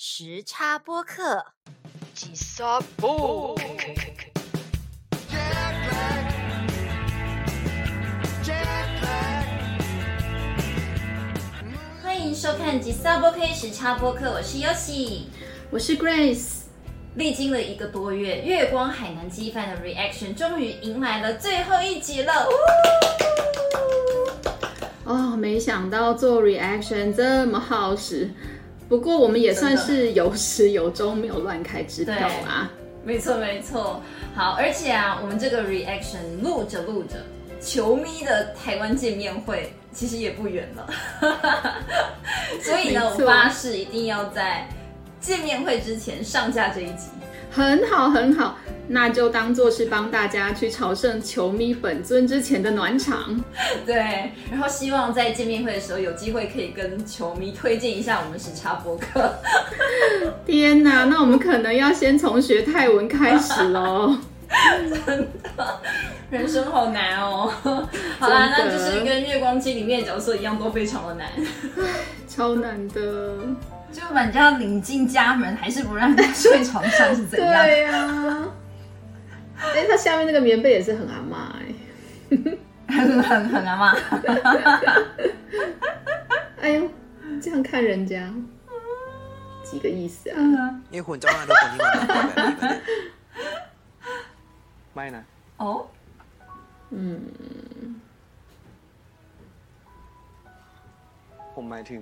时差播客。欢迎收看吉萨播 K 时差播客，我是 Yoshi。我是 Grace。历经了一个多月，月光海南鸡饭的 reaction 终于迎来了最后一集了。哦，没想到做 reaction 这么耗时，不过我们也算是有始有终，没有乱开支票啊。没错没错，好，而且啊，我们这个 reaction 录着录着，球迷的台湾见面会其实也不远了，所以呢，我发誓一定要在。见面会之前上架这一集，很好很好，那就当做是帮大家去朝圣球迷本尊之前的暖场。对，然后希望在见面会的时候有机会可以跟球迷推荐一下我们时差博客。天哪，那我们可能要先从学泰文开始喽。真的，人生好难哦。好啦，那就是跟月光机里面的角色一样，都非常的难，超难的。就把人家领进家门，还是不让他睡床上，是怎样？对呀。哎，他下面那个棉被也是很阿妈哎，很很很阿妈。哎呦，这样看人家，几个意思啊？你混招啊，都混你们。ไม่นะ哦。嗯。ผมหมายถึง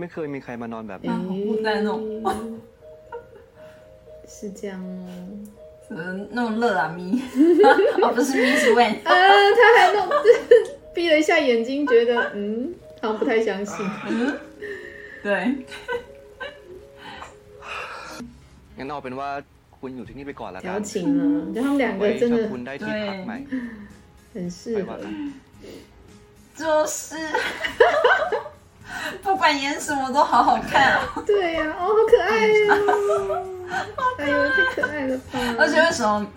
没เคยมีใครมานอนแบบนี้孤单哦，是这样哦， 怎么那么热啊咪？哦不是咪是问啊，他还弄闭了一下眼睛，觉得嗯，好像不太相信。嗯，对。งั้นเอาเป็นว่าคุณอยู่ที่นี่ไปก่อนแล้วกัน调情了，他们两个真的คุณได้ที่พักใหม่很适合，就是。不管演什么都好好看。对呀，哦，好可爱呀！ 哎呦，太可爱了吧！而且为什么？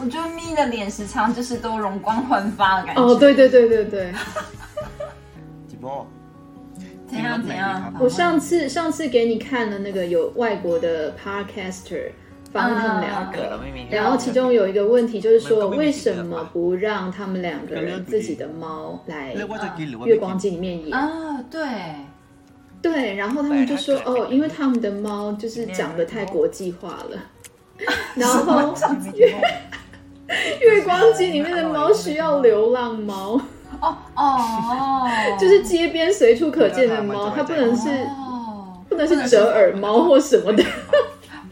我觉得咪的脸时常就是都容光焕发的感觉。哦，对对对对对。几波？怎样怎样？我上次上次给你看了那个有外国的 podcaster。帮他们两个，然后其中有一个问题就是说，为什么不让他们两个人自己的猫来月光机里面演啊？对，对，然后他们就说哦，因为他们的猫就是长得太国际化了，然后月 月光机里面的猫需要流浪猫哦哦，就是街边随处可见的猫，它不能是不能是折耳猫或什么的。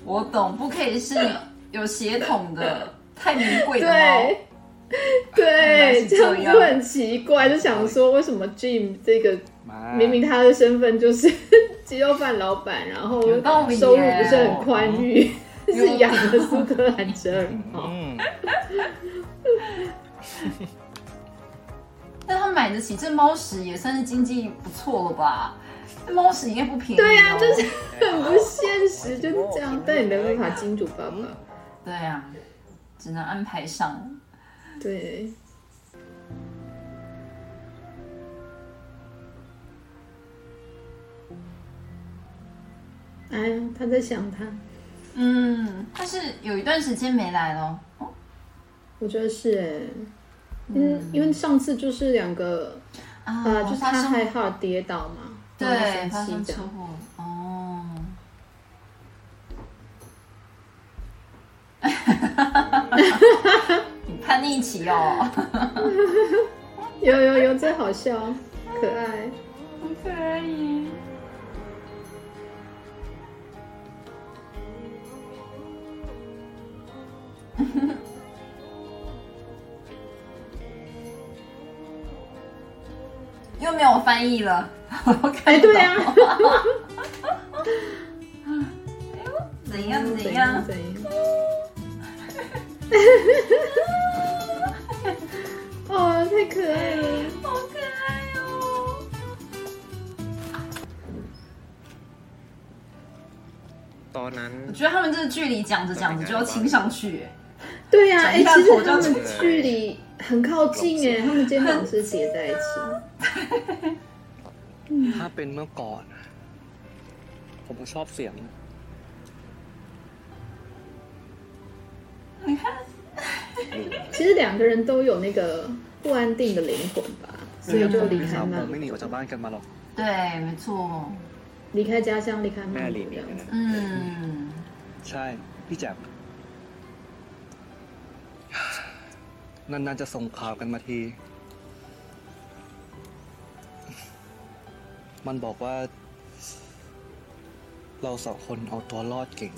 我懂，不可以是有血统的太名贵的猫。对，这样就很奇怪，就想说为什么 Jim 这个明明他的身份就是 鸡肉饭老板，然后收入不是很宽裕，是养的苏格兰折耳猫。但他买得起这猫屎，也算是经济不错了吧？猫屎应该不便宜。对呀，就是很不现实，就是这样。但也没办法，金主爸爸。对呀，只能安排上。对。哎呀，他在想他。嗯，他是有一段时间没来了。我觉得是哎，嗯，因为上次就是两个啊，就是他害怕跌倒嘛。对，发生车祸哦。你叛逆期哦。有有有，真好笑，可爱，好可爱耶。又没有翻译了。哎，对呀，怎样怎样怎样？觉得他们这个距离讲着讲着就要亲上去，对呀，哎，其实他们距离很靠近哎，他们肩膀是叠在一起。ถ้าเป็นเมื่อก่อน ผมก็ชอบเสียง 你看，其实两个人都有那个不安定的灵魂吧，所以就离开 สาว 曼 ผมไม่หนี 谷 ออกจากบ้านกันมาหรอก 对，没错，离开家乡，离开 แม่ 曼 หลี 谷 ก 这样子。嗯， ใช่ พี่แจ๋มนานๆจะส่งข่าวกันมาที มันบอกว่า เราสองคนเอาตัวรอดเก่ง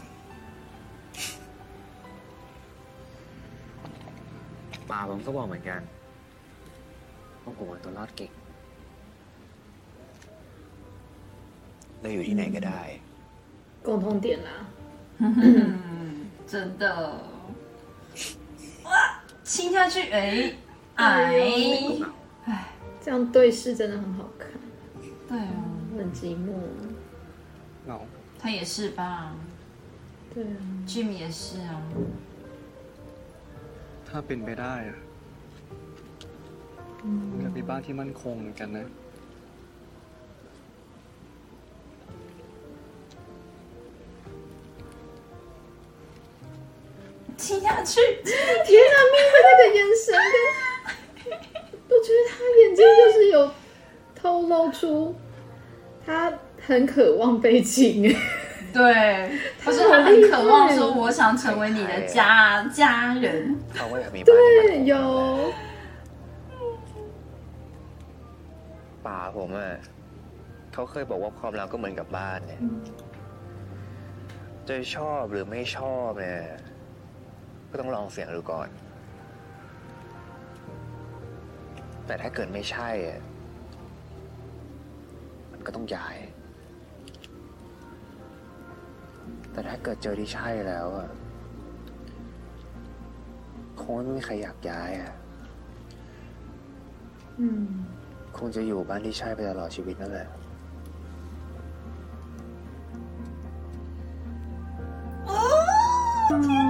ป่าผมก็บอกเหมือนกันว่าผมเอาตัวรอดเก่งเราอยู่ที่ไหนก็ได้ 共通点啦， 真的，哇，亲下去，哎，哎，这样对视真的很好看，对哦，很寂寞。 เหงา 他也是吧对啊， ，Jim 也是啊， ถ้าเป็นไปได้อะอยากมีบ้านที่มั่นคงเหมือนกันนะ 亲下去，天啊，命的那个眼神跟，我觉得他眼睛就是有透露出他很渴望被亲。对，不是他很渴望说，我想成为你的家家人， เขาก็อยากมีบ้านที่มันคง 有， ป่าผมอ่ะเขาเคยบอกว่าความรักก็เหมือนกับบ้านเนี่ยจะชอบหรือไม่ชอบเนี่ย ก็ต้องลองเสียงดูก่อน แต่ถ้าเกิดไม่ใช่อะมันก็ต้องย้าย แต่ถ้าเกิดเจอที่ใช่แล้วอะคงไม่มีใครอยากย้ายอะ嗯，คงจะอยู่บ้านที่ใช่ไปตลอดชีวิตนั่นแหละ这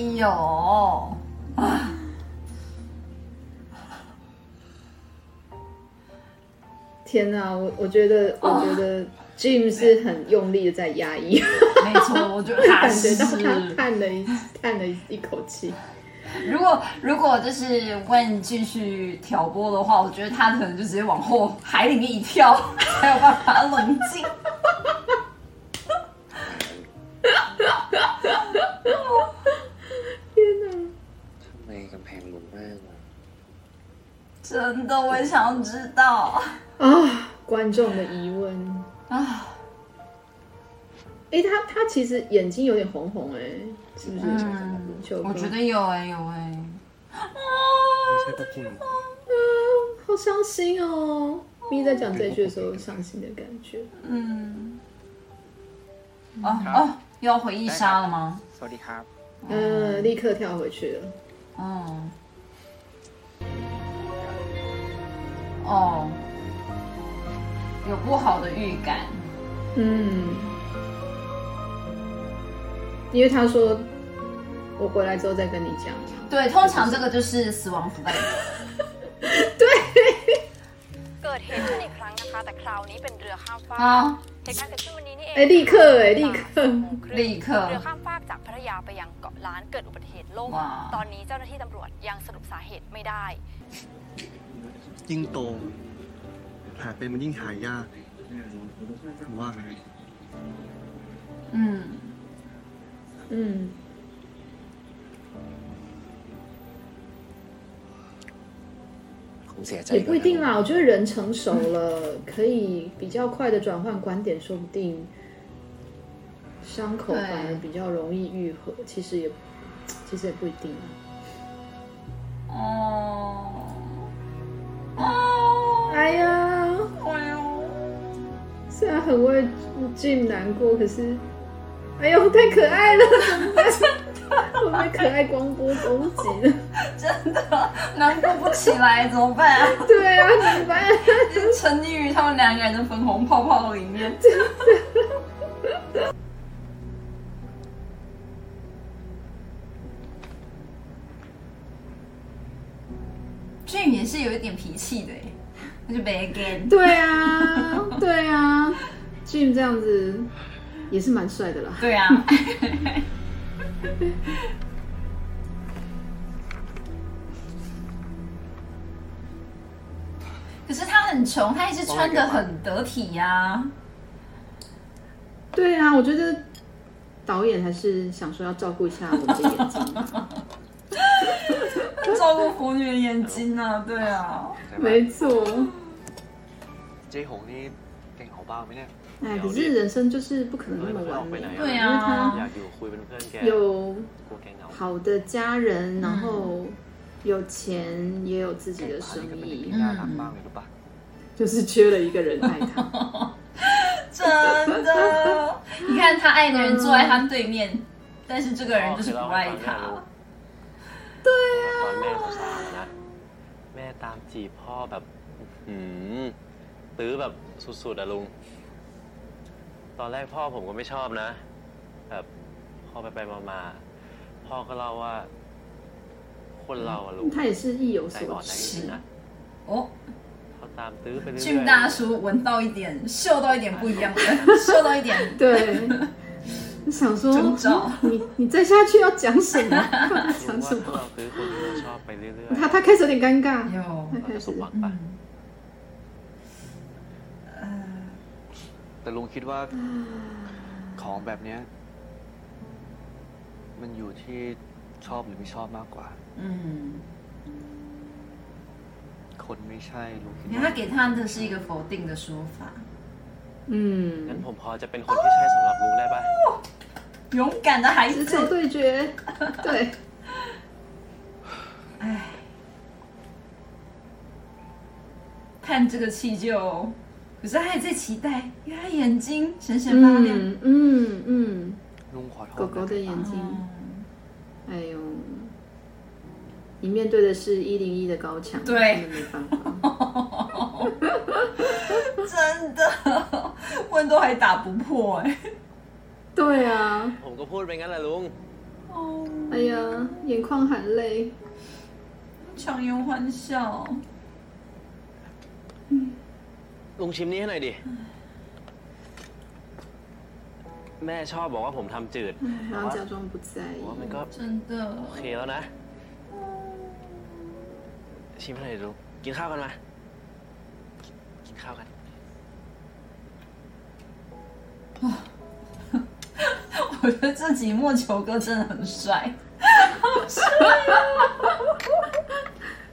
哎呦，天哪，我我觉得，我觉得 Jim 是很用力的在压抑，没错，我觉得他 感觉到。他叹了一叹了一口气。如果如果就是问继续挑拨的话，我觉得他可能就直接往后海里面一跳，才有办法冷静。真的，我也想知道啊、观众的疑问啊！哎、他他其实眼睛有点红红、哎，是不是？嗯、我觉得有哎、有哎、欸。啊！啊，好伤心哦！咪、在讲这句的时候，伤心的感觉。嗯。哦哦，又要回忆杀了吗？手哈。嗯，立刻跳回去了。哦。哦，有不好的预感。嗯，因为他说我回来之后再跟你讲嘛。对，通常这个就是死亡符 เกิดเหตุขึ้นอีกครั้งนะคะ แต่คราวนี้เป็นเรือข้ามฟาก 啊，เหตุการณ์เกิดขึ้นวันนี้นี่เอง 哎、立刻哎、立刻。立刻 เรือข้ามฟากจากพัทยาไปยังเกาะล้านเกิดอุบัติเหตุล่ม ว้าว ตอนนี้เจ้าหน้าที่ตำรวจยังสรุปสาเหตุไม่ได้ ยิ่งโตหาเป็นมันยิ่งหายากผมว่าไง 嗯，嗯， ผมเสียใจ 也不一定ด้วยนะ 啦。我觉得人成熟了，可以比较快的转换观点，说不定伤口对反而比较容易愈合。其实也，其实也不一定啊。哦， 很为 Jim 难过，可是，哎呦，太可爱了，怎么办？会不会可爱光波攻击了？真的难过不起来，怎么办啊？对啊，怎么办？沉溺于他们两个人的粉红泡泡里面。Jim 也是有一点脾气的那，就 back again。对啊，对啊 Jim 这样子也是蛮帅的啦。对啊。可是他很穷，他一直穿的很得体呀、对啊，我觉得导演还是想说要照顾一下我的眼睛。照顾腐女的眼睛啊，对啊，没错。这红呢，更好吧，明天。งบ้างไหมเนี่ย哎，可是人生就是不可能那么完美，对啊，อยากอยู่คุยเป็นเพื่อนแก有กลัวแกเหงา好的家人，然后有钱，也有自己的生 เป็น 意 ที่，น่ารักมากเลยรู้ปะ就是缺了一个人爱他。真的，你看他爱的人坐在他对面，但是这个人就是不爱他。对ตอนแม่สาวๆนะ แม่ตามจีบพ่อแบบหืมตื้อแบบสุดๆอะลุง ตอนแรกพ่อผมก็ไม่ชอบนะ แบบพอไปไปมาๆพ่อก็เล่าว่า คนเราอะลุง 他也是意有 ใจ 所 อ่อนได้จ 指 ริงๆ。นะ 哦， เขาตามตื้อไปเรื่อย 俊大叔闻到一点，嗅到一点不一样的，嗅到一点对，我想说征兆你你再下去要讲什么？ๆ 讲 รู้ 什 ว่าถ้า 么？ เราตื้อคนที่เราชอบไปเรื่อย 他他开始有点尴尬，有他ๆเรา 开 จะ 始 สมหวังปะ แต่ลุงคิดว่า ของแบบเนี้ยมันอยู่ที่ชอบหรือไม่ชอบมากกว่า 嗯， คนไม่ใช่ลุงคิด 你看 ว่า 他给他的是一个否定的说法， 嗯 งั้น，ผมพอจะเป็นคนที่ใช่สำหรับลุงได้ปะ 勇敢的孩直球子，对决，对，哎，看这个气就， 可是他也在期待，因为他眼睛闪闪发亮。嗯嗯，狗狗的眼睛，哎呦，你面对的是一零一的高墙，真的没办法，真的，温度还打不破哎。对啊。我刚说的，就那，龙。哦。哎呀，眼眶含泪，强颜欢笑。嗯。 ลุงชิมนี้ให้หน่อยดิ แม่ชอบบอกว่าผมทำจืด 哎然后假装不在意 ผม，ว่ามันก็ 真的 โอเคแล้วนะ ชิมให้หน่อยดิลุงกินข้าวกันมา กินข้าวกัน 我觉得这集莫球哥真的很帅。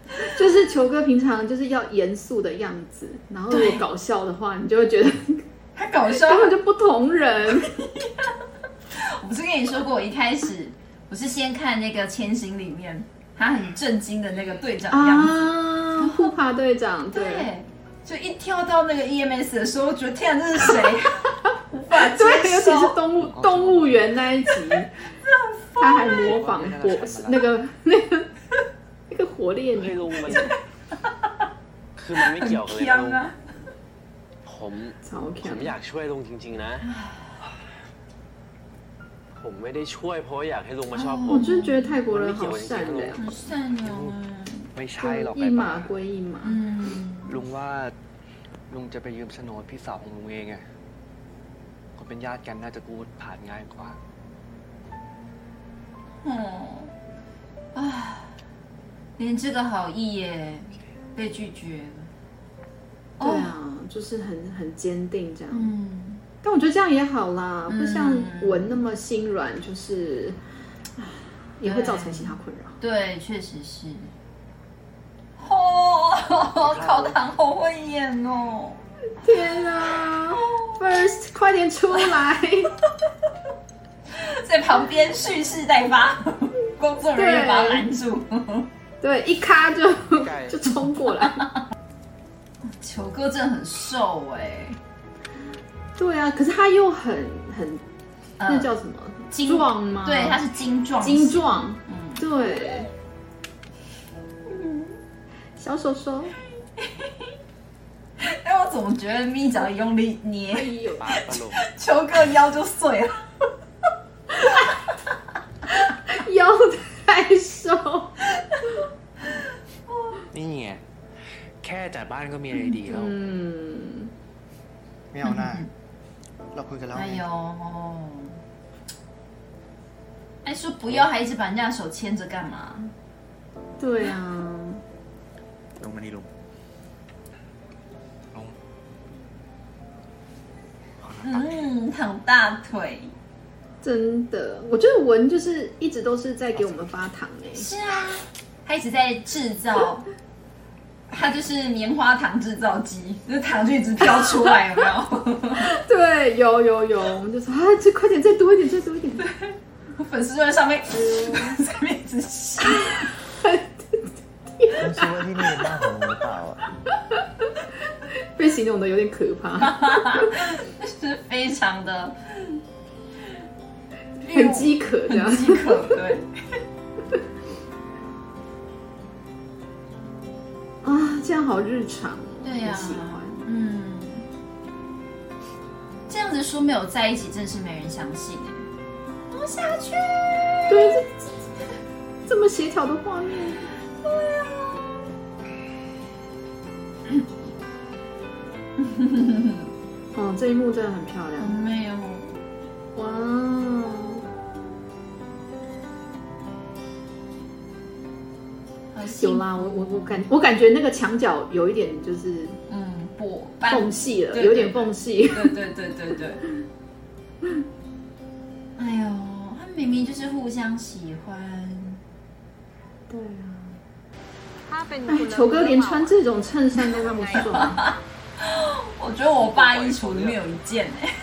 就是球哥平常就是要严肃的样子，然后如果搞笑的话，你就会觉得他搞笑，根本就不同人。我不是跟你说过，我一开始我是先看那个《千星》里面他很震惊的那个队长的样子，啊，护爬队长，对对，就一跳到那个 EMS 的时候，我觉得天啊，这是谁？无法接对，尤其是。动物动物园那一集，他还模仿过那个那个那个火烈 เฮ้ย 女，ลุงมัน คือมันไม่เกี่ยวกันเลยนะ 香 ลุง 啊！ ผม 超 ผม 强 อยากช่วยลุงจริง ๆ นะ ผมไม่ได้ช่วยเพราะว่าอยากให้ลุงมาชอบผ 我 ม 就是觉得泰国人好善良，很善良哎。 ไม่ใช่หรอก 就 ไอ้ 一 บ้า 码归一码。嗯， ลุงว่าลุงจะไปยืมโฉนดพี่สาวของลุงเองไงคนเป็นญาติกันน่าจะพูดผ่านง่ายกว่า 哦，啊， 连这个好意耶被拒绝了。对啊，就是很很坚定这样。嗯，但我觉得这样也好啦，嗯不像文那么心软，就是唉也会造成其他困扰。对，确实是。哦，考堂好会演哦。天啊！First，快点出来！在旁边蓄势待发，工作人员把他拦住。对，一咔就就冲过来。球哥真的很瘦哎，对啊，可是他又很很，那叫什么？精壮吗？对，他是精壮。精壮，嗯，对。嗯，小手手。哎，我怎么觉得咪枣用力捏，球哥腰就碎了。腰太瘦。นี่ไงแค่จับ บ้านก็มีอะไรดีแล้ว 嗯， ไม่เอาหน้า เราคุยกันแล้ว 哎 ไง 呦，哎，说不要，还一直把人家的手牵着干嘛？对啊， ลงมานี่ลุงลง 嗯，躺大腿。真的，我觉得文就是一直都是在给我们发糖哎、是啊，他一直在制造， 它就是棉花糖制造机，就是糖就一直飘出来，有没有？对，有有有，我们就说啊，这快点，再多一点，再多一点。对，我粉丝就在上面，上面一直吸。粉丝会听到红红到啊！被形容的有点可怕，是非常的很饥渴，这样饥渴，对。这样好日常，对呀、喜欢。嗯，这样子说没有在一起，真是没人相信哎。多下去，对，这这这么协调的画面，对啊。哦，这一幕真的很漂亮。没有，哇，有啦，我我我感，我感觉那个墙角有一点就是嗯，破，缝隙了，有点缝隙，对对对对对。哎呦，他明明就是互相喜欢。对啊，他被你。球哥连穿这种衬衫都那么顺。我觉得我爸衣橱里面有一件哎。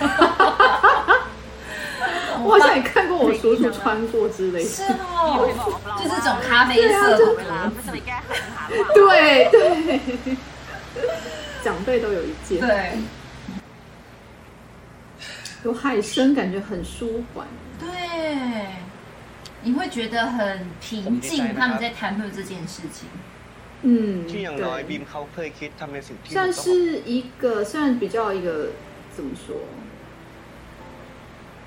我好像也看过我叔叔穿过之类的，是哦，就这种咖啡色的，对对，长辈都有一件，对，有海参感觉很舒缓，对，你会觉得很平静。他们在谈论这件事情，嗯，对，像是一个，算比较一个怎么说？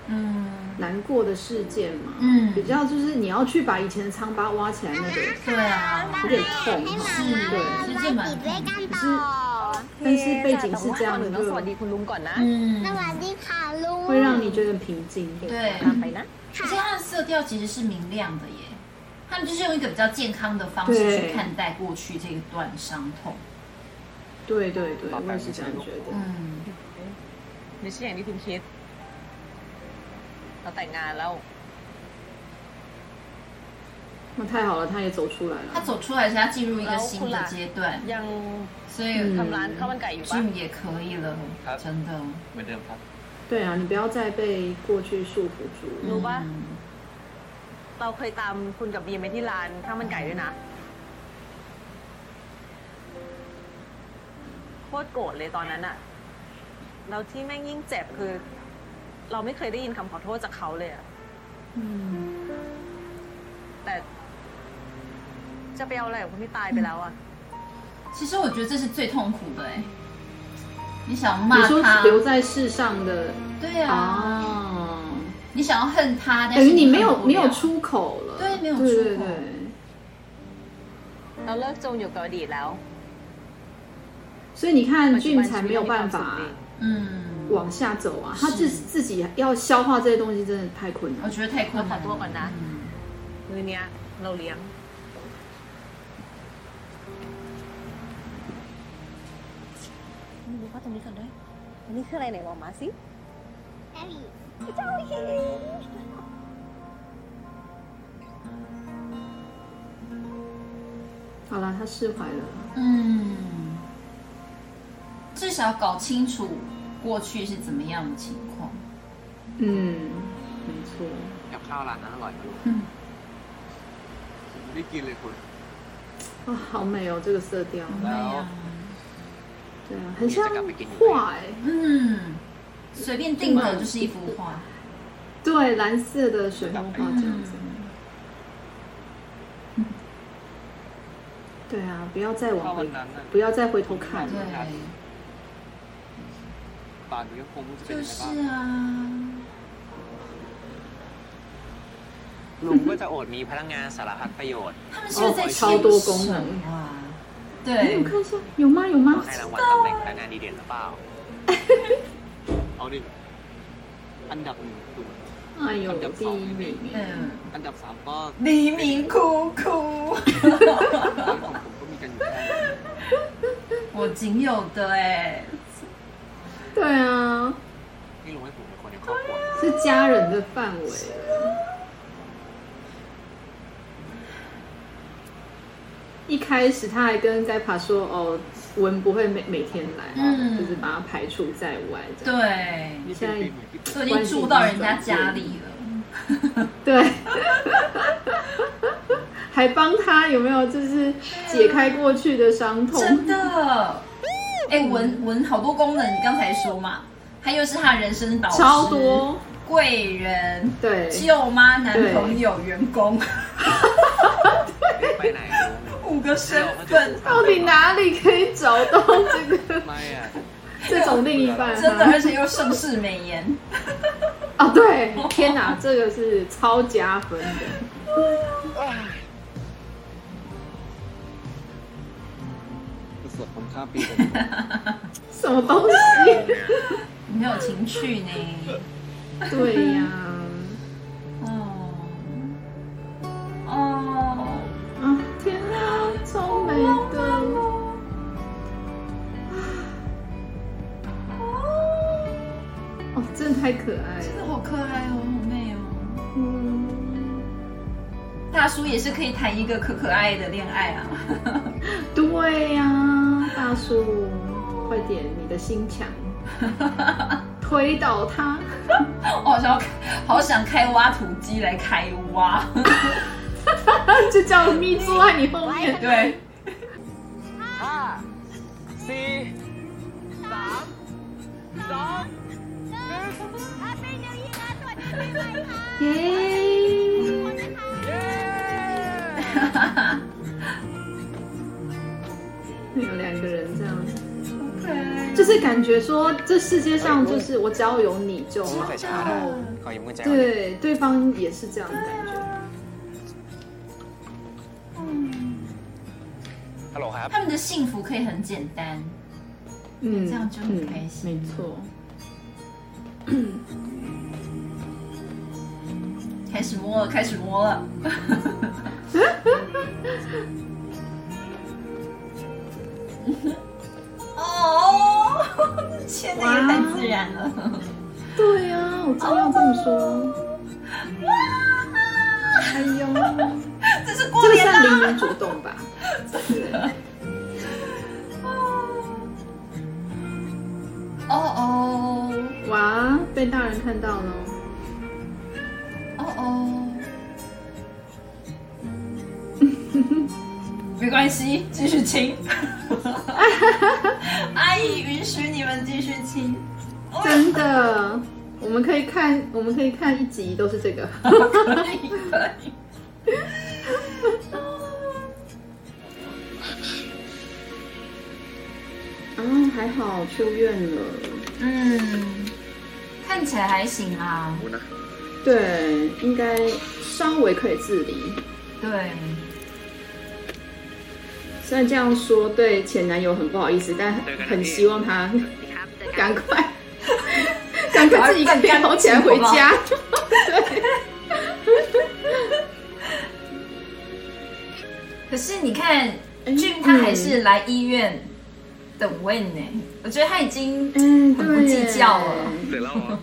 嗯。难过的事件嘛，嗯，比较就是你要去把以前的疮疤挖起来那个，对啊，有点痛，是，对，是。这么，可是，但是背景是这样的，就，嗯，那碗地卡路。会让你觉得平静，对，其实它的色调其实是明亮的耶，他们就是用一个比较健康的方式去看待过去这一段伤痛，对对对，我也是这样觉得，嗯，你是眼睛挺偏。เราแต่งงานแล้ว 那太好了，他也走出来他了。走出来是他进入一个新的阶段， ยัง 所以嗯 ทำร้านข้าวมันไก่อยู่ปะ Jim 也可以了，真的。 เหมือนเดิมครับ 对啊，你不要再被过去束缚住。 รู้ปะ 嗯 เราเคยตามคุณกับบีมไปที่ร้านข้าวมันไก่ด้วยนะโคตรโกรธเลยตอนนั้นอะแล้วที่แม่งยิ่งเจ็บคือ เราไม่เคยได้ยินคำขอโทษจากเขาเลยอะ 嗯， แต่ จะไปเอาอะไรกับคนที่ตายไปแล้วอะ 其实我觉得这是最痛苦的哎。你想骂你说他，留在世上的对啊，啊，你想要恨他，但等于你是恨没有没有不了出口了。对没有对出口对对。 เราเลิกจงอยู่กับอดีตแล้ว 所以你看ปัจจุบั ，Jim น 才 ชีวิต 没有 เรามีความ 办 สุข 法 ดี 嗯， 往下走啊，他自自己要消化这些东西真的太困难。我觉得太困难，很多困难。嗯，你啊，老梁。你把东西放在，你去来哪王马星？哪里？赵丽。好了，他释怀了。嗯，至少搞清楚过去是怎么样的情况。嗯，没错。 กับข้าวร้านนั้นอร่อยนะลูก 嗯， ไม่กินเลยคุณ 啊，好美哦，这个色调。对呀，对啊，很像画哎、嗯，随便定格就是一幅画。对，蓝色的水墨画这样子。对啊，不要再 ข้า 往 วั 回 น，นั้นน่ะ 不要再回头看了。对， ป่านนี้ก็คงไม่รู้จะเป็น 就 ยังไงบ้าง 是啊， ลุงก็จะโอดมีพลังงานสารพัดประโยชน์ 他们是不是在哦超多功能哇， 对我，看一下有吗？有吗？ให้รางวัลตำแหน่งพนักงานดีเด่นหรือเปล่า เอาดิ อันดับหนึ่งคือ 哎呦，第一名，嗯， อันดับสามก็ 黎明哭哭， ร้านของผมก็มีกันอยู่แค่ 我仅有的哎， 对啊，因为我们过年靠谱，是家人的范围。一开始他还跟在爬说哦，文不会每每天来、嗯、就是把他排除在外。对，现在都已经住到人家家里了。对，还帮他有没有就是解开过去的伤痛？真的。哎，文文好多功能，你刚才说嘛，他又是他人生导师、超多贵人、对舅妈、男朋友、员工，五个身份，到底哪里可以找到这个这种另一半？真的，而且又盛世美颜啊！对，天哪，这个是超加分的。他别？什么东西，你有情趣呢。对呀，哦，哦，天哪，超美的！哦，哦，真的太可爱，真的好可爱哦，好美哦，嗯。大叔也是可以谈一个可可爱的恋爱啊。对呀。大叔快点你的心墙。推倒他。我好想好想开挖土机来开挖。就叫咪坐在你后面。对。二三阿飞牛一你 有两个人这样子。就是感觉说，这世界上就是我只要有你就好。对，对方也是这样的感觉。嗯。Hello，他们的幸福可以很简单。嗯，这样就很开心。没错。开始摸了，开始摸了。哦，牵的也太自然了。对呀、我正要这么说。哇哎呦，这是过这个年算啦！零零主动吧？哦哦哇，被大人看到了。没关系，继续亲。阿姨允许你们继续亲，真的，我们可以看，我们可以看一集都是这个。啊，还好出院了。嗯，看起来还行啊。对，应该稍微可以自理。对。虽然这样说对前男友很不好意思但很希望他赶快 赶快自己赶赶跑起来回家。对。可是你看俊他还是来医院等 win 呢我觉得他已经嗯不计较了。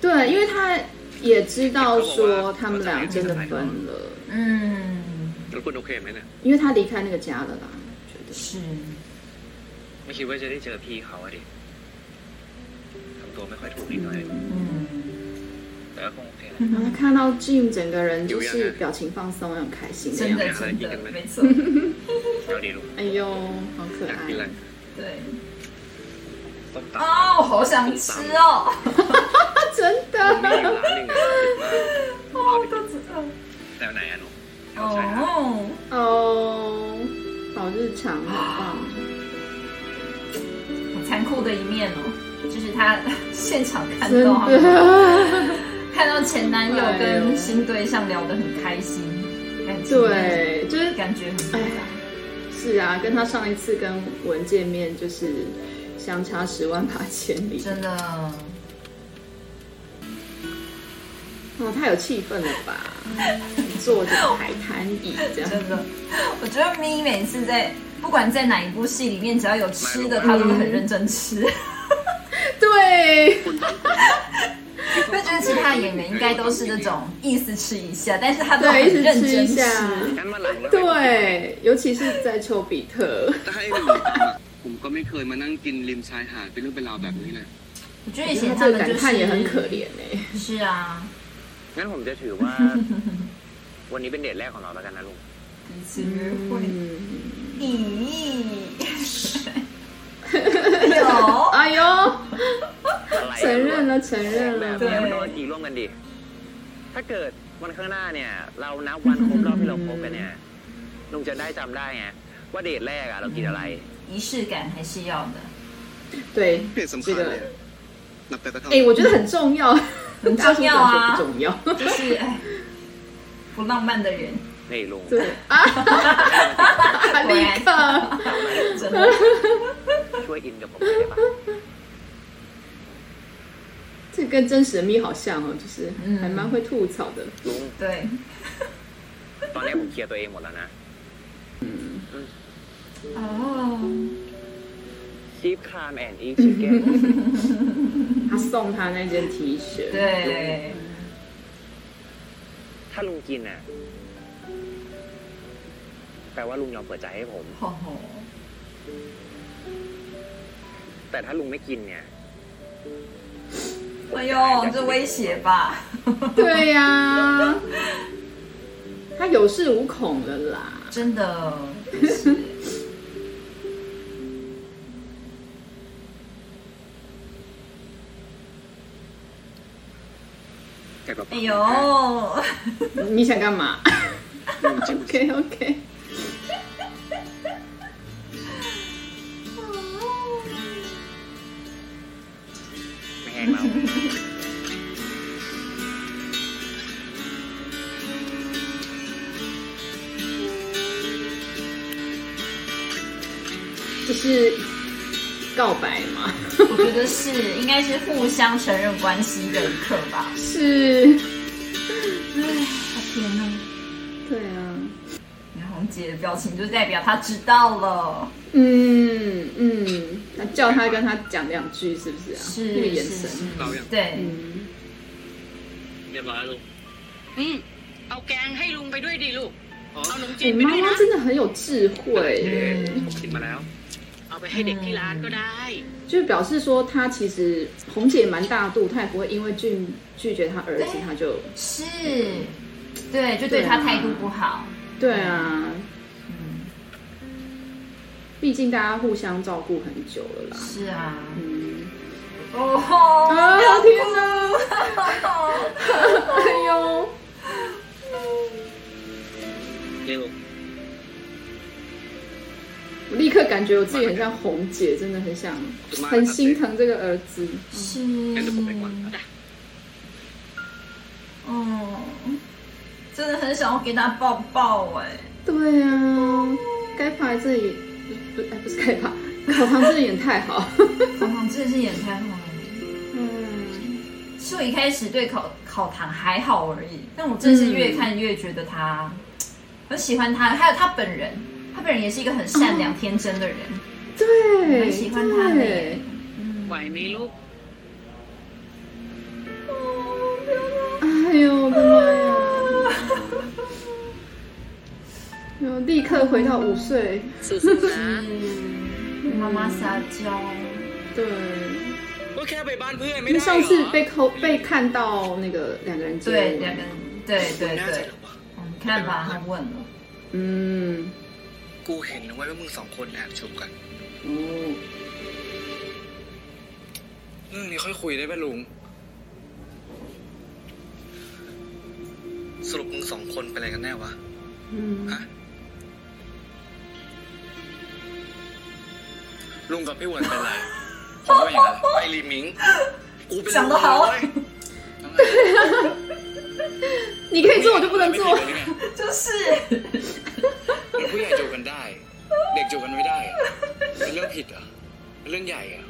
对。因为他也知道说他们俩真的分了。嗯。แล้วคุณโอเคไหมเนี่ย 因为他离开那个家了啦。觉得是， ไม่คิดว่าจะได้เจอพี่เขาอะดิทำตัวไม่ค่อยถูกนิดหน่อย 嗯， แต่ก็คงโอเคแหละ 然后看到 Jim 整个人就是表情放松，很开心的真样子。的真的没错， เอาดีลูก 哎呦，好可 อยากกินอะไร 爱！对。 ต้มตับ 哦，好想吃哦！真 ผมมีอยู่ 的， ร้านหนึงอะ哦，肚子饿。 แถวไหนอะหนู 哦哦好日常好棒。残酷的一面哦。就是他现场看到 看到前男友跟新对象聊得很开心对就是感觉很复是啊跟他上一次跟文见面就是相差十万八千里。真的。哦太有气氛了吧。坐这个海滩椅这样。真的，我觉得咪每次在不管在哪一部戏里面，只要有吃的，他都会很认真吃。对。会觉得其他演员应该都是那种意思吃一下，但是他都很认真吃。对，尤其是在丘比特。我觉得以前他们就是也很可怜哎。是啊。งั้นผมจะถือว่า วันนี้เป็นเดทแรกของเราแล้วกันนะลุงซื้อคนอี有哎呦承认了承认了แบบนี้มันโดนจีร่วมกันดิถ้าเกิดวันข้างหน้าเนี่ย เรานับวันครบรอบที่เราคบกันเนี่ยลุงจะได้จำได้ไงว่าเดทแรกอะเรากินอะไร仪式感还是要的对这个哎我觉得很重要很重要啊，重要，就是哎， 不浪漫的人，内容对啊，立刻，真的，说赢的不对吧？这跟真实的咪好像哦，就是还蛮会吐槽的。对。ตอนนี้ผมเคลียร์ตัวเองหมดแล้วนะอ๋อชีฟครามแอนด์อีชิเก้น他送他那件 T 恤对 ถ้าลุงกินอ่ะแปลว่าลุงยอมเปิดใจให้ผมแต่ถ้าลุงไม่กินเนี่ย哎呦，这威胁吧？对呀、啊，他有恃无恐了啦，真的。 哎呦，你想干嘛？OK OK。这是。告白吗？我觉得是，应该是互相承认关系的一刻吧。是。哎，天哪！对啊。你看红姐的表情，就代表她知道了。嗯嗯，那叫他跟他讲两句，是不是啊？是那个眼神。对。เรียบร้อยลูกอืมเอาแกงให้ลุงไปด้วยดิลูกเอาขนมจีนไปด้วยนะ妈妈真的很有智慧。กินมาแล้ว 就表示说，他其实红姐蛮大度，她也不会因为拒拒绝他儿子，他就是，对，就对他态度不好。对啊，嗯，毕竟大家互相照顾很久了啦。是啊，嗯，哦，啊天哪，哎呦，六。我立刻感觉我自己很像红姐，真的很想，很心疼这个儿子。是。哦，真的很想要给他抱抱哎。对呀，该爬这里不哎不是该爬，考堂真的演太好，考堂真的是演太好了。嗯，其实我一开始对考考堂还好而已，但我真的是越看越觉得他很喜欢他，还有他本人。他本人也是一个很善良天真的人。对很喜欢他的嗯。哎呦我的妈呀。又立刻回到五岁。是妈妈撒娇。对。上次被扣被看到那个两个人对两个人对对对。看吧他问了。嗯。 กูเห็นไว้ว่ามึงสองคนแอบชูกันเรื่องนี้ค่อยคุยได้ป่ะลุง สรุปมึงสองคนเป็นอะไรกันแน่วะฮะลุงกับพี่วนเป็นไรผมว่าอย่างนั้นไอรีมิงกูเป็นลุงเลย你可以做，我就不能做。就是。 ผู้ใหญ่จูกันได้ เด็กจูบกันไม่ได้อะเป็นเรื่องผิดเหรอ่ะเป็นเรื่องใหญ่อ่ะ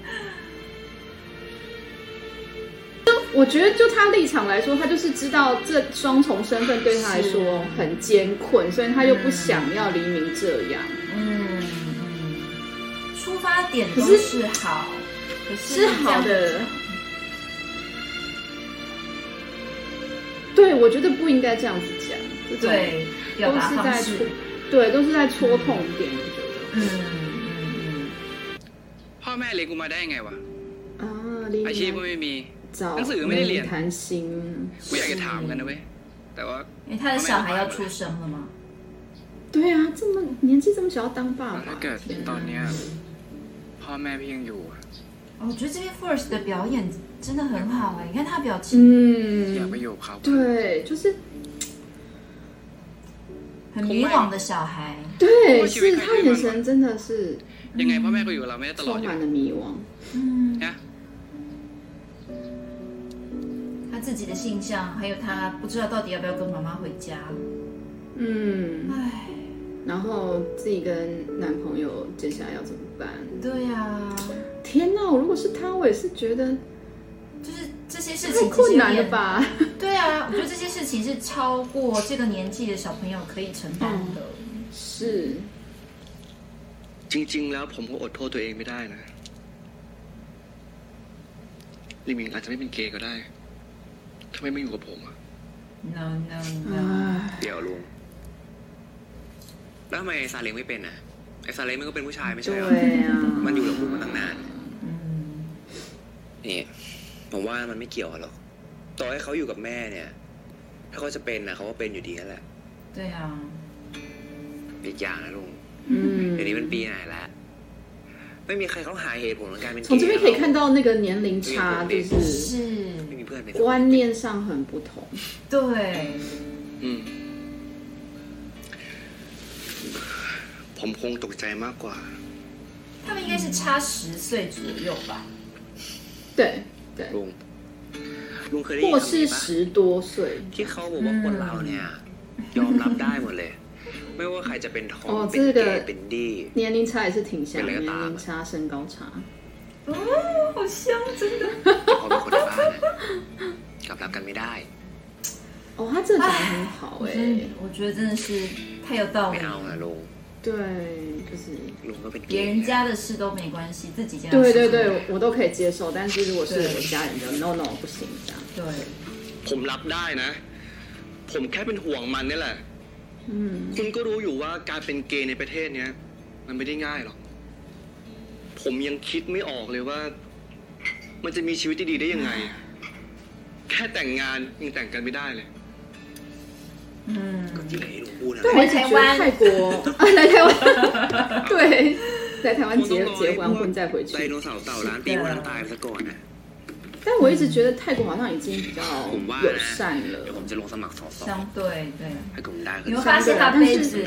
我觉得就他立场来说，他就是知道这双重身份对他来说很艰困，所以他又不想要黎明这样。嗯嗯，出发点都可是是好，可是是好的。对，我觉得不应该这样子讲，这种对表都达方式是在戳，， 对，都是在戳痛点。我觉得嗯嗯 พ่อแม่เลี้ยงกูมาได้ยังไงวะ 啊，黎 อาชีพก็ 明 ไม่มี 找 หนังสือไม่ได้ 梅 เรียน 林谈心， กูอยากจะถามกันนะเว้ย แต่ว่า 嗯，因为他的小孩要出生了吗？对啊，这么年纪这么小要当爸 ถ้า 爸 เกิด，天 ตอน 哪 เนี้ยพ่อแม่พี่ยังอยู่อะ 哦我觉得这边 Force 的表演真的很好哎，你看他表情 อยากไป 嗯， อยู่กับเขา 对，就是 很迷惘的小孩，对，是他眼神真的是 ยังไงพ่อแม่ก็อยู่กับเราไม่ได้ตลอด 充 อยู่ 满了迷惘。嗯， นะ 他自己的性向，还有他不知道到底要不要跟妈妈回家，嗯，唉，然后自己跟男朋友接下来要怎么办？对呀、天哪！如果是他，我也是觉得就是 这些事太情困难了其实有点？吧？对啊，我觉得这些事情是超过这个年纪的小朋友可以承担的。是， จริง ๆ แล้วผมก็อดโทษตัวเองไม่ได้นะลิมิงอาจจะไม่เป็นเกย์ก็ได้ทำไมไม่อยู่กับผมอะ No no no，唉， เดี๋ยวลุง แล้วทำไมไอ้ซาเล้งไม่เป็นอ่ะ ไอ้ซาเล้งมันก็เป็นผู้ชายไม่ใช่เหรอ 对啊， มันอยู่กับลุงมาตั้งนาน 嗯， นี่ ผมว่ามันไม่เกี่ยวกันหรอก ต่อให้เขาอยู่กับแม่เนี่ย ถ้าเขาจะเป็นนะเขาก็เป็นอยู่ดีนั่นแหละ 对啊， อีกอย่างนะลุง 嗯 เดี๋ยวนี้มันปีไหนแล้ว ไม่มีใครเขาหาเหตุผลของการเป็นเกย์ 从这边可以看到那个年龄差，就是是， ไม่มีเพื่อนเป็น 观念上很不同。对， อืม ผมคงตกใจมากกว่า 他们应该是差十岁左右吧？对 对， ลุง ลุงเคยได้ยิน 或 คำ 是 นี้ปะ 十多岁。 ที่เขาบอกว่าคนเราเนี่ย ยอมรับได้หมดเลย ไม่ว่าใครจะเป็นทอม 哦 เป็น 这 เก 个 ย์เป็นดี 年龄差也是挺像，本来年就打了龄差、身高差。哦，好香，真的。 แต่พอเป็นคนในบ้านน่ะกลับรับกันไม่ได้ 哦，他这个讲的很好哎、真的，我觉得真的是太有道 ไม่ 理 เอา 了。 นะลุง 对，就是 ลุงก็เป็นเก 别 ย์ 人家的事都没关系，自己家的对对事对，我都可以接受，但是如果是对我家人的，no no 不行这样。对， ผมรับได้นะ ผมแค่เป็นห่วงมันนี่แหละ 嗯， คุณก็รู้อยู่ว่าการเป็นเกย์ในประเทศเนี้ย มันไม่ได้ง่ายหรอก ผมยังคิดไม่ออกเลยว่า มันจะมีชีวิตที่ดีได้ยังไง แค่แต่งงานยังแต่งกันไม่ได้เลย ก็ 嗯，对，来台湾、泰国，啊、来台湾，对，在台湾结结完婚再回去。是的。但我一直觉得泰国好像已经比较友善了，相对对。你会发现他杯子，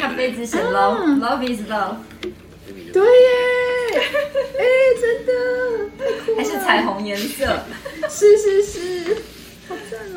他杯子写 love，love、is love。对耶，哎、真的，还是彩虹颜色，是是是，好赞哦。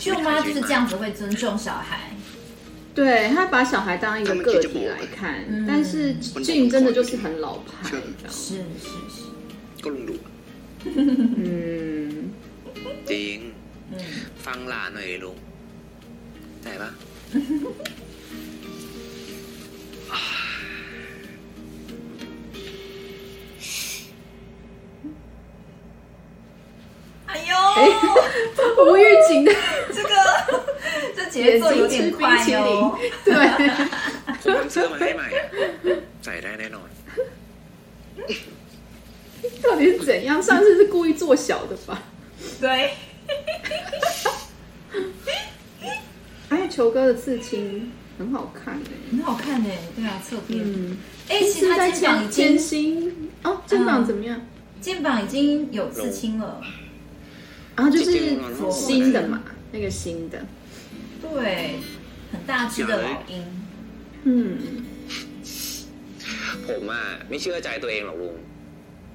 舅妈就是这样子会尊重小孩。对他把小孩当一个个体来看，嗯但是 Jim 真的就是很老派，这样。是是是， ก็ลุงดู 嗯， จริง 嗯， ฟังหลานหน่อยดิลุงได้ปะ 无预警的这个这节奏有点快哟。对， ผมทำเสื้อมาให้ใหม่อะใส่ได้แน่นอน 到底是怎样？上次是故意做小的吧？对，哎，球哥的刺青， 很好看哎，很好看哎，对啊，侧边。嗯，哎，其实他肩膀已经肩心哦，肩膀怎么样？肩膀已经有刺青了， 然后就是新的嘛，那个新的，对，很大只的老鹰。嗯，ผมอ่ะไม่เชื่อใจตัวเองหรอกลุง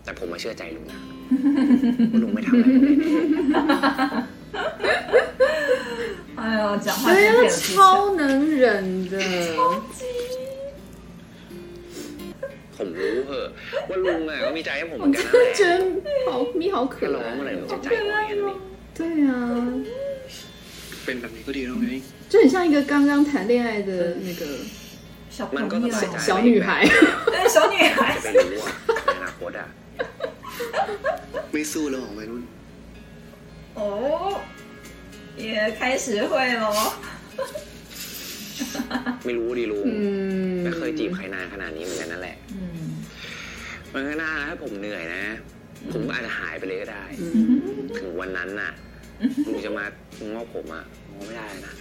แต่ผมมาเชื่อใจลุงนะว่าลุงไม่ทำอะไรผมเลย哎呦，讲话对啊，真的超能忍的， ผมรู้เหอะว่าลุงอ่ะก็มีใจให้ผมเห 我 มือนกั 真 นนั่นแห 的觉 ละ 得好咪好 แค่ 可 ร้องเมื่อไหร่ 爱 ลุงจะ 哦。ใจอ่อนแค่นั้นเอง 对啊， เป็นแบบนี้ก็ดีแล้วไง 就很像一个刚刚谈恋爱的那个小朋 มันก็ 友 ต้องเสียใจ 小女孩。对小女孩 จะไปรู้อ่ะในอนาคตอ่ะ ไม่สู้แล้วเหรอวัยรุ่น 哦，也开始会喽。 ไม่รู้ดิลุง 嗯 ไม่เคยจีบใครนานขนาดนี้เหมือนกันนั่นแหละ 嗯 มันก็น่าถ้าผมเหนื่อยนะ ผมก็อาจจะหายไปเลยก็ได้ ถึงวันนั้นน่ะลุงจะมางอผมอ่ะงอไม่ได้นะ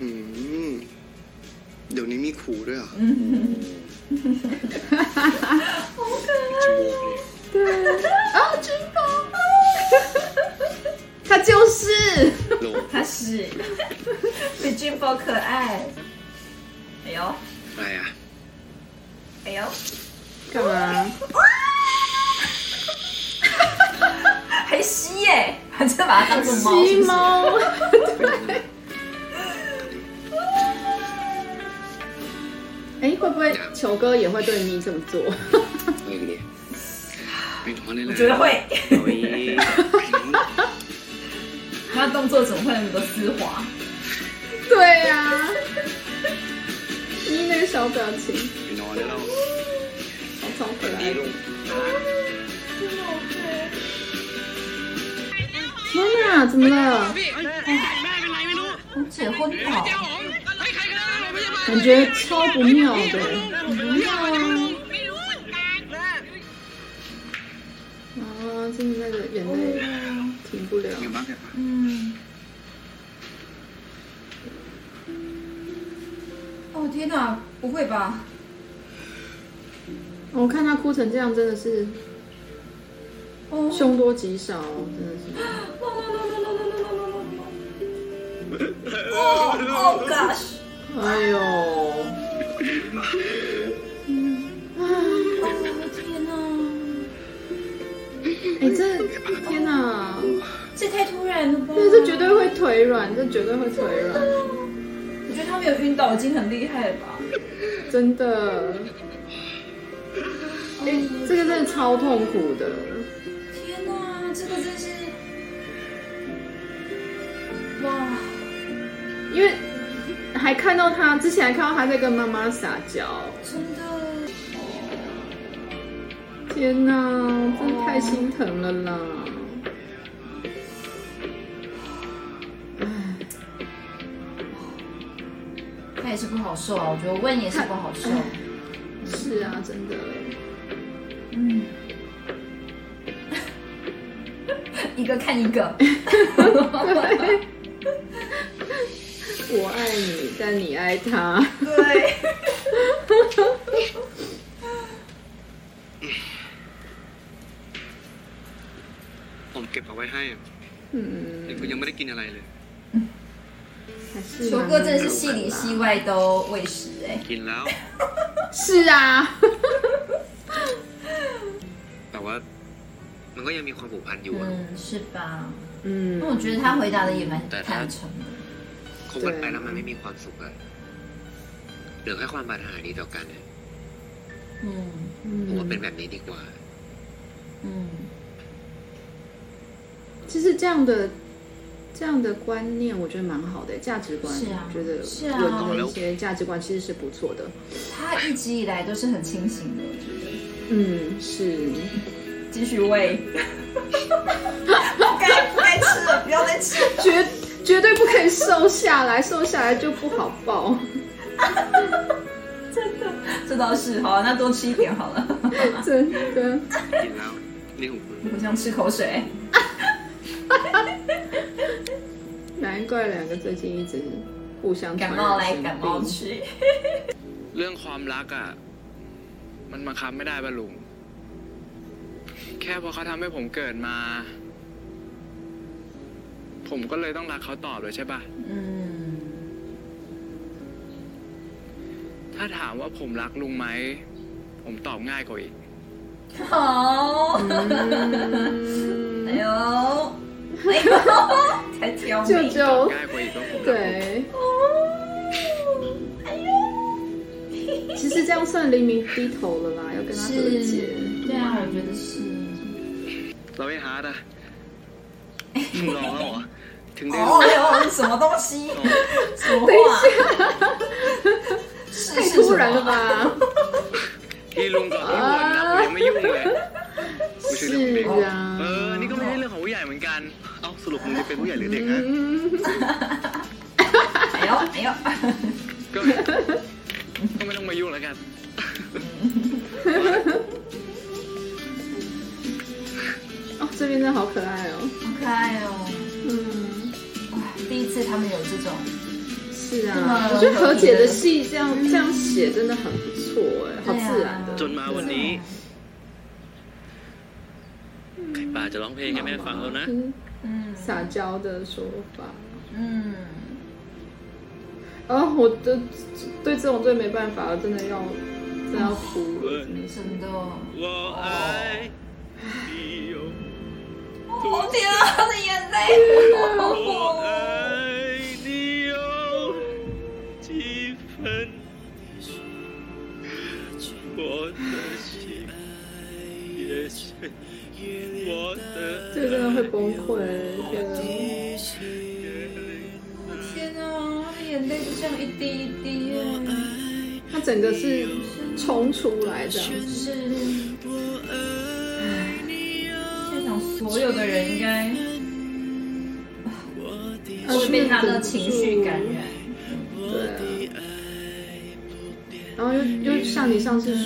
อืมเดี๋ยวนี้มีขู่ด้วยเหรอจะบวกเลย 对啊，军宝，他就是。 ลุง 他是比俊宝可爱。哎呦， อะไรอ่ะ 哎呦， 干嘛？还吸耶、还！反把它当做猫。吸猫。对。哎、会不会球哥也会对你这么做？我觉得会。他动作怎么会那么多丝滑？对呀、啊，你那个小表情。从粉底。天哪，怎么了？哎，结婚了，感觉超不妙的，不妙啊！啊，真的那个眼泪停不了，嗯。哦天哪，不会吧？我看他哭成这样，真的是哦，凶多吉少，真的是。哦哦 gosh，哎呦，哦天哪，哎、这天哪，这太突然了吧？对，这绝对会腿软，这绝对会腿软，我觉得他没有晕倒已经很厉害了吧？真的。哎、这个真的超痛苦的。天哪，这个真是，哇，因为还看到他之前还看到他在跟妈妈撒娇，真的，天哪，真的太心疼了啦！唉，他也是不好受啊，我觉得问也是不好受。是啊，真的，一个看一个，我爱你，但你爱他。对， ผมเก็บเอาไว้ให้ 嗯 เด็กก็ยังไม่ได้กินอะไรเลย 还是球哥真的是戏里戏外都喂食哎、 กินแล้ว 是啊， มันก็ยังมีความผูกพันอยู่อะ 嗯，是吧？嗯那我觉得他回答的也蛮对他坦诚的。 คบกันไปแล้วมันไม่มีความสุขอะเหลือแค่ความปรารถนาดีต่อกันอะ 嗯 ผมว่าเป็น 嗯， แบบนี้ดีกว่า 嗯，其实这样的这样的观念，我觉得蛮好的，价值观，是啊觉得是啊稳的一些价值观其实是不错的。他一直以来都是很清醒的，我觉得。嗯，是， 继续喂，不该不该吃了，不要再吃了。绝绝对不可以瘦下来，瘦下来就不好抱。这倒是好，那多吃一点好了。真的， กินแล้ว นี่ของคุณ 我想吃口水。难怪两个最近一直 互相感冒来感冒去。เรื่องความรักอ่ะ มันบังคับไม่ได้ป่ะลุง แค่พอเขาทำให้ผมเกิดมา ผมก็เลยต้องรักเขาต่อเลยใช่ป่ะ อืม ถ้าถามว่าผมรักลุงไหม ผมตอบง่ายกว่าอีก 好，哎呦，哎呦，才挑舅眉，舅 ง่ายกว่าอีกว่าผมรัก 对，其实这样算黎明低头了啦，要跟他和是解。，对啊，我觉得是。 เราไม่ฮาร์ดอะมึงลองแล้วเหรอ ถึงได้ 哦 รู้ 哎呦，什么东西？什么话？是太是突然了什么？吧？ ที่ลุงกับพี่บ่นนะผมยังไม่ยุ่งเลยไม่ใช่เรื่องของเด็ก 是啊 เออ นี่ก็ไม่ใช่เรื่องของผู้ใหญ่เหมือนกัน เอ้าสรุปมึงจะเป็นผู้ใหญ่หรือเด็กฮะ 嗯，哎呦哎呦， ก็ก็ไม่ต้องมายุ่งแล้วกัน 这边真的好可爱哦。好可爱哦！嗯，第一次他们有这种，是这么啊，我觉得和解的戏这样这样写真的很不错哎，好自然的。 จนมาวันนี้ ใครป่าจะร้องเพลงให้แม่ฟังแล้วนะ 嗯，嗯撒娇的说法。嗯，哦，我的对这种最没办法了，真的要真的要哭了，真的是。真的。我爱你 哟，哦天啊，他的眼泪！我爱你有几分，我的心也是我的这个真的会崩溃，天哪！天啊，他的眼泪就这样一滴一滴耶。他整个是冲出来这样子。是。所有的人应该会被他的情绪感染。对啊。然后又又像你上次，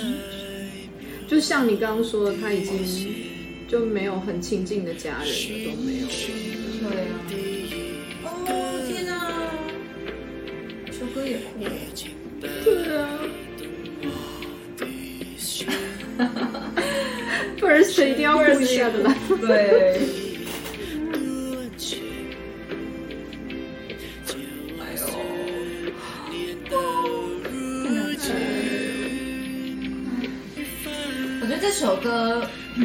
就像你刚刚说的，他已经就没有很亲近的家人了，都没有了。对啊。哦天哪！秋哥也哭了。对啊。First 一定要哭一下的啦。对。我觉得这首歌，嗯，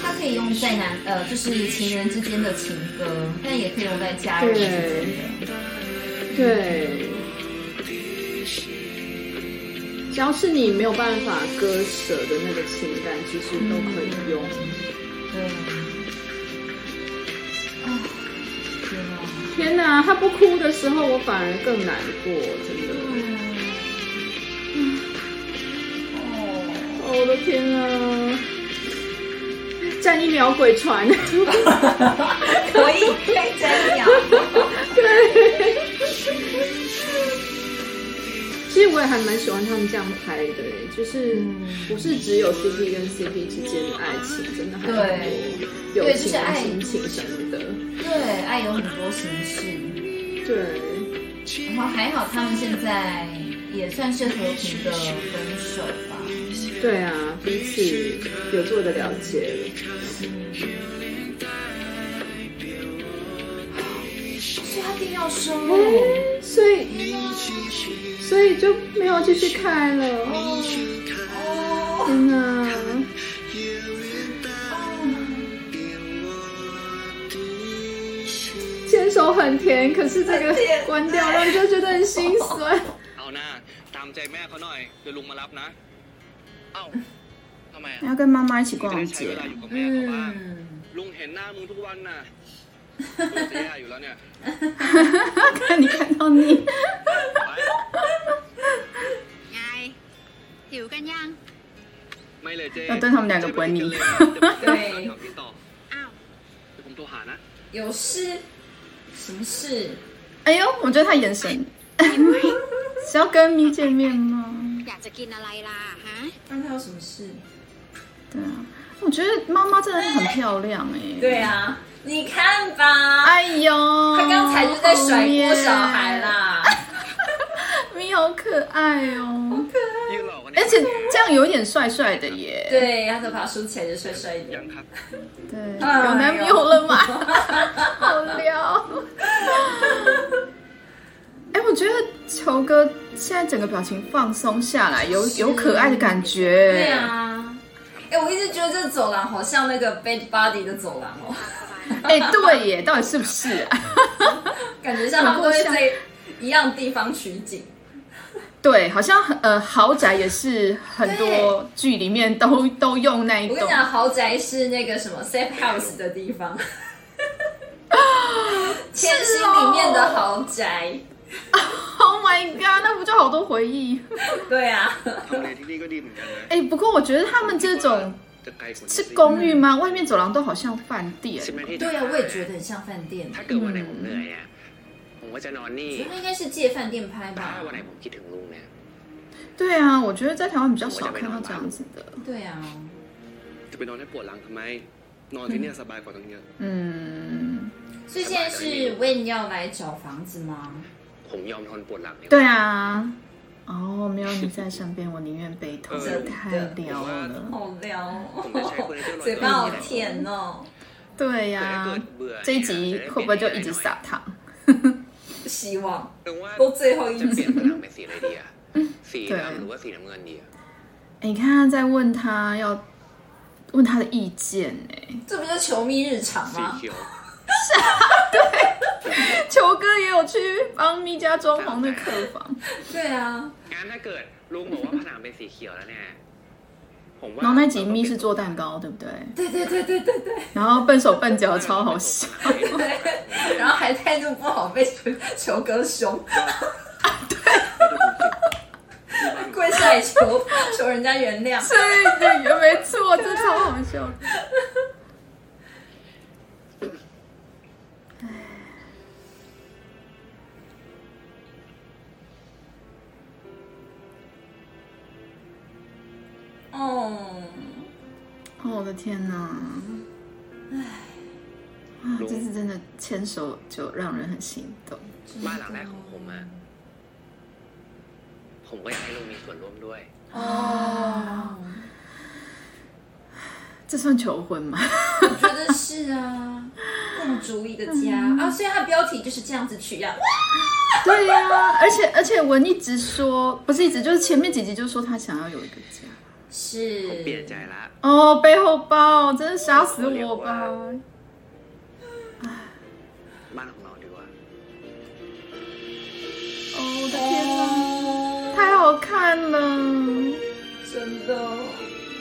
它可以用在男呃，就是情人之间的情歌，但也可以用在家人之间的。对，只要是你没有办法割舍的那个情感，其实都可以用。对。啊，天哪！天哪，他不哭的时候，我反而更难过，真的。哦，我的天啊！站一秒鬼船，可以，可以这样。对。我也还蛮喜欢他们这样拍的，就是不是只有 CP 跟 CP 之间的爱情，真的还有很多友情啊、亲情什么的。对，爱有很多形式。对。然后还好，他们现在也算是和平的分手吧。对啊，彼此有做的了解了。所以他一定要生哎，所以所以就没有继续开了。天哪！牵手很甜，可是这个关掉了，就觉得很心酸。好呢，ตามใจแม่เขาหน่า。要跟妈妈一起逛街。嗯。วลาอยู่กับแม่เขาบ้าง ลุงเห็นหน้ามึงทุกวันน่ะเบื่อจะแย่อยู่แล้วเนี่ย 看你看到你， ไง หิวกันยัง ไม่เลยเจ๊ 要对他们两个不会腻。对， พี่ต่อ อ้าว เดี๋ยวผมโทรหานะ 有事？什么事？哎呦，我觉得他眼神是要跟咪见面吗？ อยากจะกินอะไรล่ะฮะ 那他有什么事？对啊，我觉得妈妈真的很漂亮哎、对啊， 你看吧，哎呦，他刚才就在甩锅小孩啦。咪好可爱哦，好可爱，而且这样有点帅帅的耶。对，他头发梳起来就帅帅的。对，有男朋友了吗？好撩。哎，我觉得球哥现在整个表情放松下来，有有可爱的感觉。对啊。哎，我一直觉得这走廊好像那个 Bad Body 的走廊哦。哎，对耶，到底是不是？感觉像他们都会在一样地方取景。对，好像呃豪宅也是很多剧里面都 都用那一栋。我跟你讲，豪宅是那个什么 safe house 的地方。千心里面的豪宅。Oh my god，那不就好多回忆？对啊。哎，不过我觉得他们这种是公寓吗？外面走廊都好像饭店。对啊，我也觉得很像饭店。我觉得应该是借饭店拍吧。对啊，我觉得在台湾比较少看到这样子的。对啊。嗯。所以现在是 Win 要来找房子吗？对啊。哦，没有你在身边，我宁愿背痛。这太撩了，好撩，嘴巴好甜哦。对呀，这一集会不会就一直撒糖？希望都最后一集。对。你看他在问他要问他的意见哎，这不是球迷日常吗？是啊，对，球哥也有去帮咪家装潢那客房。对啊。然后那集咪是做蛋糕，对不对？对对对对对对。然后笨手笨脚，超好笑。对。然后还态度不好，被球哥凶。对。跪下来求求人家原谅。对对，也没错，这超好笑。我的天哪！哎，啊，这次真的牵手就让人很心动。บ้านหลังแรกของผมอะผมก็อยากให้ลุงมีส่วนร่วมด้วย哦，这算求婚吗？我觉得是啊，共筑一个家啊，所以它标题就是这样子取呀。对呀，而且而且文一直说，不是一直就是前面几集就说他想要有一个家。 是。哦，背后包，真的杀死我吧！哦，我的天哪，太好看了，真的。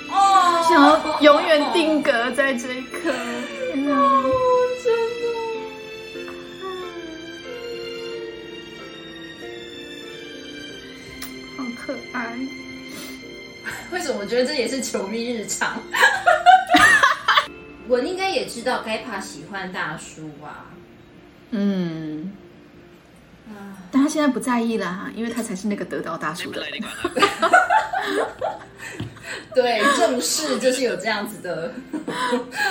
哦，想要永远定格在这一刻，天哪，真的，好可爱。为什么我觉得这也是球迷日常？我应该也知道该怕喜欢大叔啊？嗯，但他现在不在意了，因为他才是那个得到大叔的。对，正式就是有这样子的，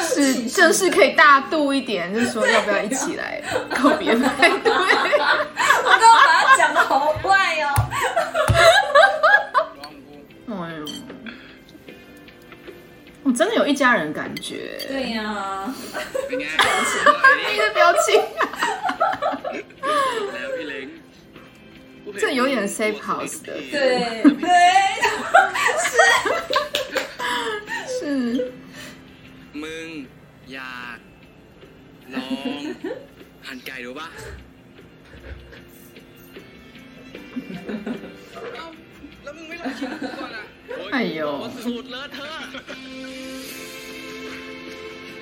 是正式可以大度一点，就是说要不要一起来告别派对？我刚刚把他讲的好坏哦。我真的有一家人感觉。对呀，你的表情，这有点 safe house 的。对对，是是。มึงอยากลองหั่นไก่ดูปะ 哎呦！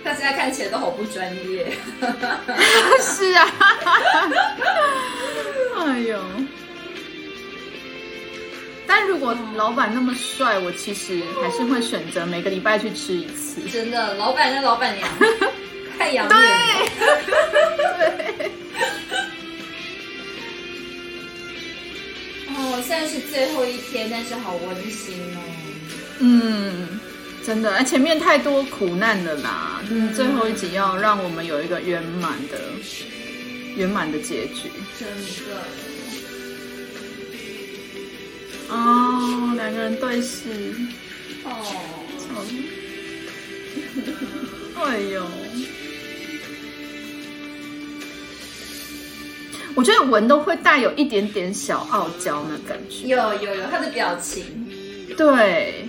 他现在看起来都好不专业。是啊。哎呦！但如果老板那么帅，我其实还是会选择每个礼拜去吃一次。真的，老板跟老板娘 太养眼了。对。哦，现在是最后一天，但是好温馨哦。嗯，真的，哎，前面太多苦难了啦，嗯，最后一集要让我们有一个圆满的、圆满的结局。真的。哦，两个人对视。哦。哎呦。我觉得文都会带有一点点小傲娇那感觉。有有有，他的表情。对。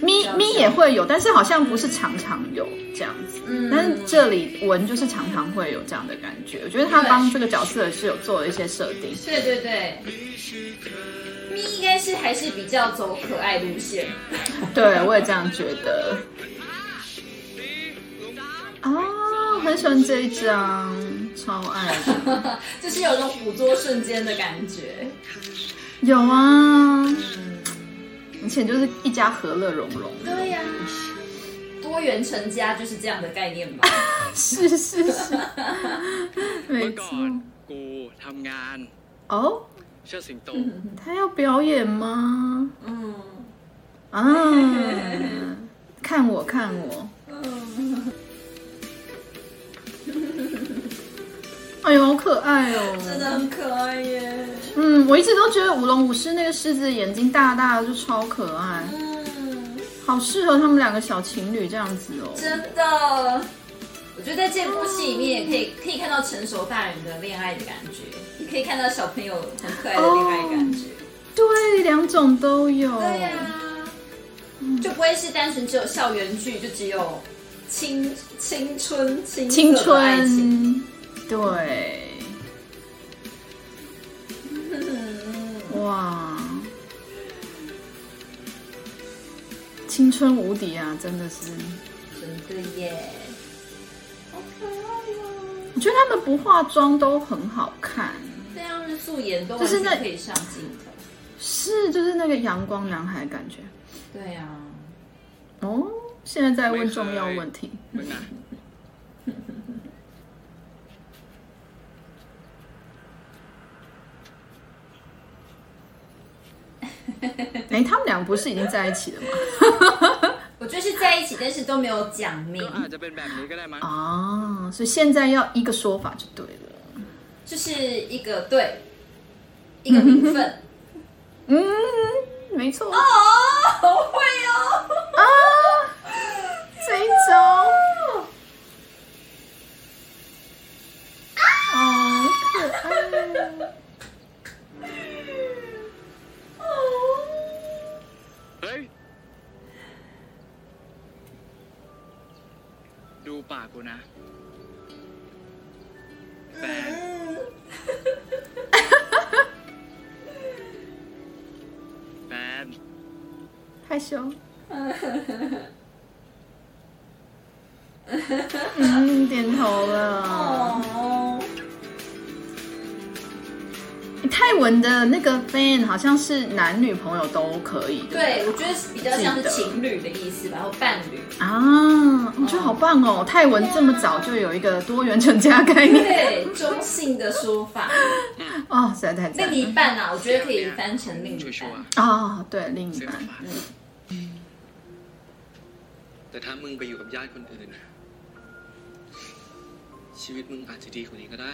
咪咪也会有，但是好像不是常常有这样子。嗯，但是这里文就是常常会有这样的感觉。我觉得他帮这个角色是有做了一些设定。对对对，咪应该是还是比较走可爱路线。对，我也这样觉得。哦，很喜欢这一张，超爱，就是有种捕捉瞬间的感觉。有啊。以前就是一家和乐融融。对呀，多元成家就是这样的概念吧。是 是是，没错。哦，他要表演吗？嗯。啊，看我看我。哎呦，好可爱哦！真的很可爱耶。嗯，我一直都觉得舞龙舞狮那个狮子眼睛大大的就超可爱。嗯，好适合他们两个小情侣这样子哦。真的，我觉得在这部戏里面也可以可以看到成熟大人的恋爱的感觉，也可以看到小朋友很可爱的恋爱感觉。对，两种都有。对呀，就不会是单纯只有校园剧，就只有青青春青春。对，哇，青春无敌啊！真的是，真的耶，好可爱哦！我觉得他们不化妆都很好看，这样子素颜都就是那可以上镜头，是就是那个阳光男孩感觉。对呀，哦，现在在问重要问题。哎，他们俩不是已经在一起了吗？我就是在一起，但是都没有讲明。哦，所以现在要一个说法就对了，就是一个对，一个名分。嗯，没错。哦，好会哦！啊，这一招。啊，可爱。ดูปากกูนะแฟนแฟน害羞嗯，点头了。 泰文的那个 fan 好像是男女朋友都可以的，对我觉得比较像是情侣的意思，然后伴侣啊，我觉得好棒哦！泰文这么早就有一个多元成家概念，对中性的说法哦，实在太另一半啊，我觉得可以翻成另一半啊，对另一半。แต่ถ้ามึงไปอยู่กับญาติคนอื่นชีวิตมึงอาจจะดีกว่านี้ก็ได้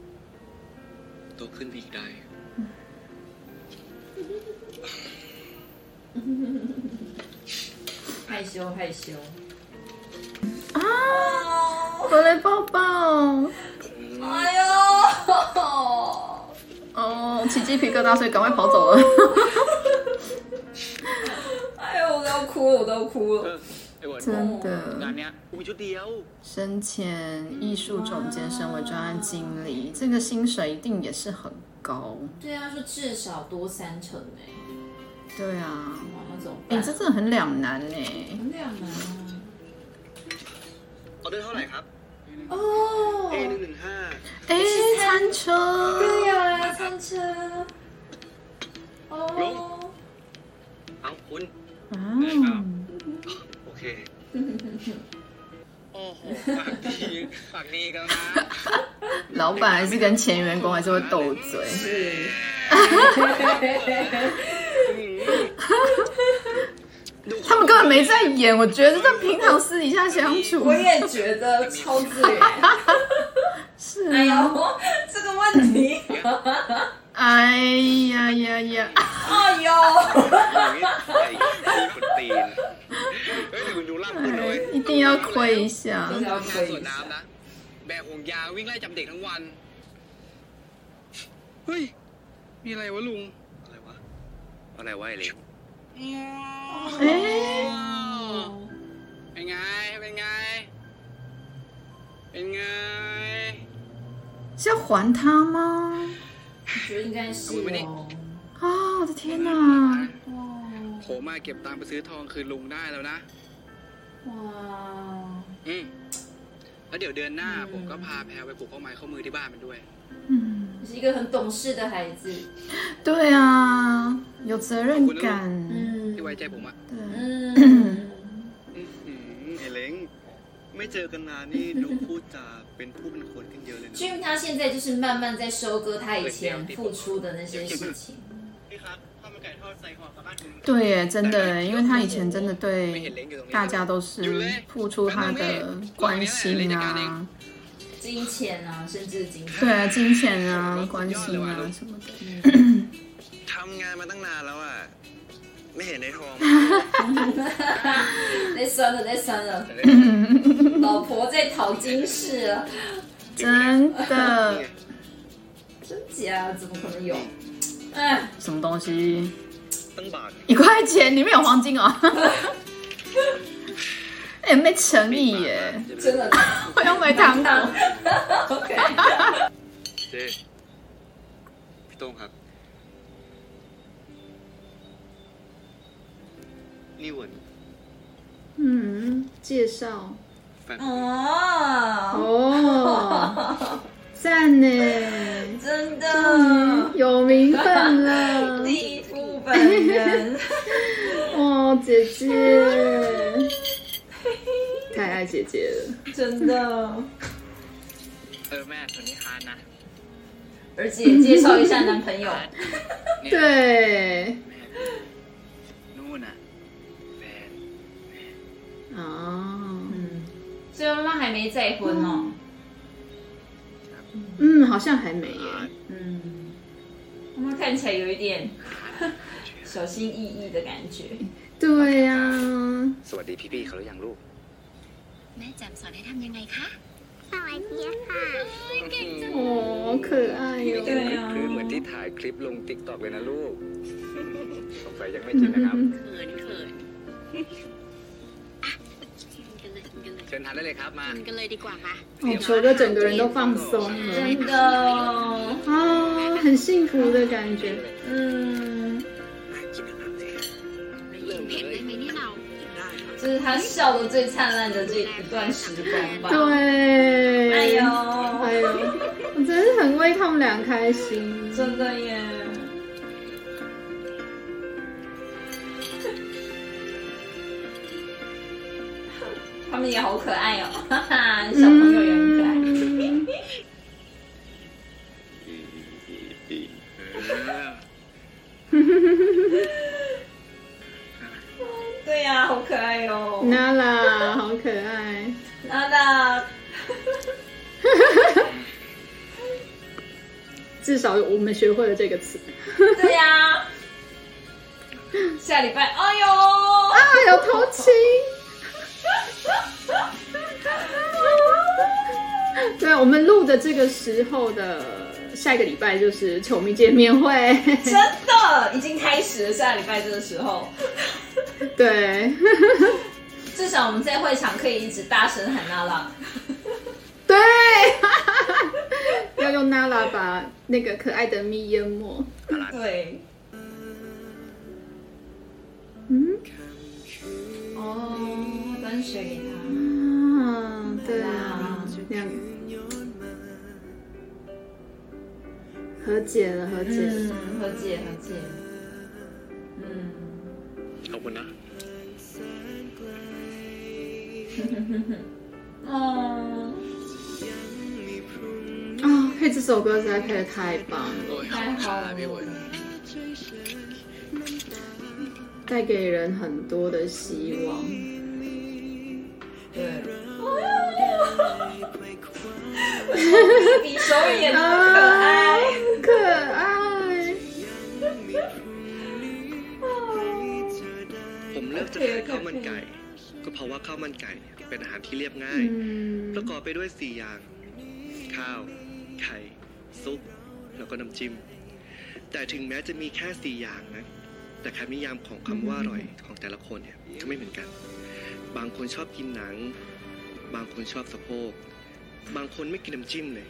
多ขึ้นอีกได้害羞害羞啊！我来抱抱。哎呦！哦，起鸡皮疙瘩，所以赶快跑走了。哎呦，我都要哭了，我都要哭了。 真的，生前艺术总监，身为专案经理，这个薪水一定也是很 高。对啊，说至少多三成哎。对啊，那怎么办？哎，这真的很两难呢。很两难啊。ออเดอร์เท่าไหร่ครับ哦。A หนึ่งหนึ่งห้า哎，餐车。对呀，餐车。哦。เอาคุณ啊。 โอเคโอ้โหฝากดีฝากดีกันนะ。老板还是跟前员工还是会斗嘴。是。 他们根本没在演，我觉得在平常私底下相处。我也觉得超自然。是。哎呦，这个问题。哎呀呀呀！哎呦。一定要亏一下。一定要亏一下。แบกห่วงยางวิ่งไล่จับเด็กทั้งวัน เฮ้ย มีอะไรวะลุง อะไรวะ อะไรวะไอ้เล็ก เป็นไง เป็นไง เป็นไง是要还他吗？我觉得应该是哦。啊，我的天哪！ผมมาเก็บตังค์ไปซื้อทองคืนลุงได้แล้วนะ ว้าอืมแล้วเดี๋ยวเดือนหน้าผมก็พาแพลไปปลูกข้าวไม้ข้อมือที่บ้านมันด้วย嗯， 是一个很懂事的孩子。对啊，有责任感。嗯，ที่ไว้ใจผมอ่ะไอ้เล้งไม่เจอกันนานนี่ดูพูดจาเป็นผู้เป็นคนขึ้นเยอะเลยนะ 因为他现在就是慢慢在收割他以前付出的那些事情。对耶，真的，因为他以前真的对大家都是付出他的关心啊。 金钱啊，甚至金钱。对啊，金钱啊，关心啊什么的。ทำงานมาตั้งนานแล้วอ่ะไม่เห็นในทองได้酸了，ได้酸了。老婆在讨金饰了，真的。真假？怎么可能有？哎，什么东西？一块钱里面有黄金哦。 也没诚意耶，真的，我要买糖糖。OK。嗯，介绍。哦。哦，赞呢，真的，有名分了，我本人。哇，姐姐。太爱姐姐了，真的。เออแม่คนนี้คานนะ而且介绍一下男朋友。对。นู่นน่ะแฟน哦，嗯，所以妈妈还没再婚哦。嗯，好像还没耶。嗯，妈妈看起来有一点小心翼翼的感觉。对呀。สวัสดีพี่ๆเขาหรือยังลูก แม่แจ่มสอนให้ทำยังไงคะ สวัสดีค่ะเก่งจังโอ้可爱哟คือเหมือนที่ถ่ายคลิปลงติ๊กต็อกเลยนะลูกสงสัยยังไม่จริงนะครับเขินเขินเชิญทานได้เลยครับมากันเลยดีกว่าค่ะ哦，球哥整个人都放松了，真的啊，很幸福的感觉，嗯。 是他笑的最灿烂的这一段时光吧。对，哎呦，哎呦，我真是很为他们俩开心，真的耶。他们也好可爱哦，哈哈，小朋友也很至少我们学会了这个词。对呀。下礼拜，哎呦，啊，有偷亲。对，我们录的这个时候的下一个礼拜就是球迷见面会，真的已经开始了。下礼拜这个时候。对，至少我们在会场可以一直大声喊娜娜。对，要用 Nala 把那个可爱的咪淹没。对。嗯。哦，端水给他。啊，对啊，这样。和解了，和解，和解，和解。嗯。好不呢？哦。啊，配这首歌实在配的太棒了，太好了，带给人很多的希望。对。比手也可爱，可爱。ผมเลือกจะขายข้าวมันไก่ ก็เพราะว่าข้าวมันไก่เป็นอาหารที่เรียบง่าย ประกอบไปด้วยสี่อย่าง ข้าว ไข่ซุปแล้วก็น้ำจิ้ม แต่ถึงแม้จะมีแค่สี่อย่างนะ แต่คำนิยามของคำว่าอร่อยของแต่ละคนเนี่ยก็ไม่เหมือนกัน บางคนชอบกินหนัง บางคนชอบสะโพก บางคนไม่กินน้ำจิ้มเลย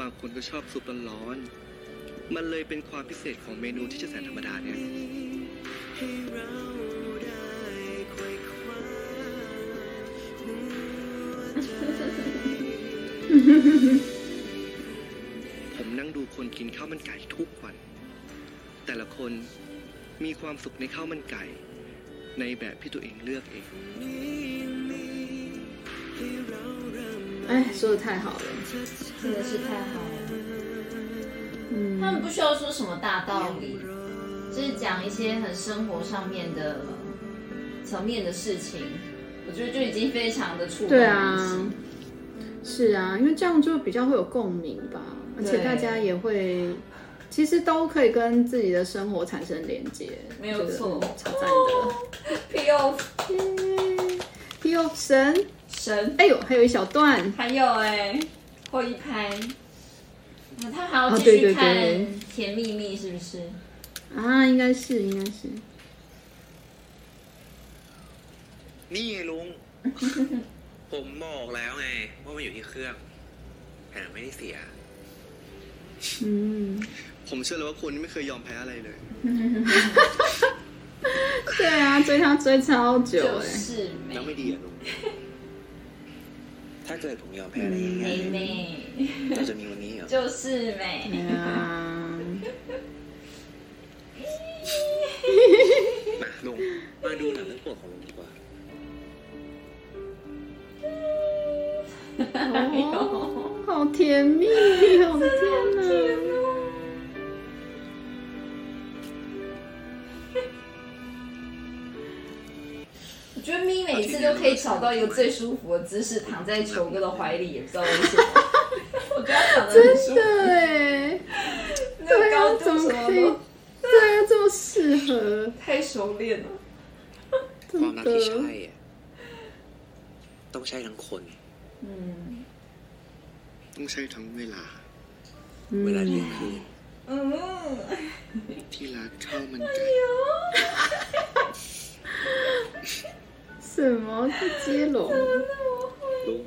บางคนก็ชอบซุปร้อนๆมันเลยเป็นความพิเศษของเมนูที่จะแสนธรรมดาเนี่ยผม นั่งดูคนกินข้าวมันไก่ทุกวัน แต่ละคนมีความสุขในข้าวมันไก่ ในแบบที่ตัวเองเลือกเอง 哎，说的太好了，真的是太好了。嗯，他们不需要说什么大道理，就是讲一些很生活上面的层面的事情，我觉得就已经非常的触动对啊，是啊，因为这样就比较会有共鸣吧， 而且大家也会，其实都可以跟自己的生活产生连接，没有错，超赞的。P O P O 神神，哎呦，还有一小段，还有哎，后一拍，那他还要继续看《甜蜜蜜》是不是？啊，应该是，应该是。นี่ลุง ผมบอกแล้วไงว่ามันอยู่ที่เครื่องแต่ไม่ได้เสีย 嗯， ผมเชื่อเลยว่าคุณไม่เคยยอมแพ้อะไรเลย 对啊，追他追超久哎，แล้วไม่ดีอ่ะลุง ถ้าเกิดผมยอมแพ้อะไรง่าย 妹妹， ๆเราจะมีวันนี้เหรอ 就是美。对啊， มาลุงมาดูหนังเรื่องโปรดของลุงดีกว่า 哦，好甜蜜，好甜啊！我觉得咪每次都可以找到一个最舒服的姿势，躺在球哥的怀里，也不知道为什么。我觉得躺的。真的哎，那高度什么以，对啊，这么适合，太熟练了。真的。帮那些小孩，当下人困。ต้องใช่ทั้งคน 嗯 ต้องใช้ทั้งเวลา เวลาเที่ยงคืน 嗯， ที่ร้านข้าวมันไก่ 什么是接龙？ ลุง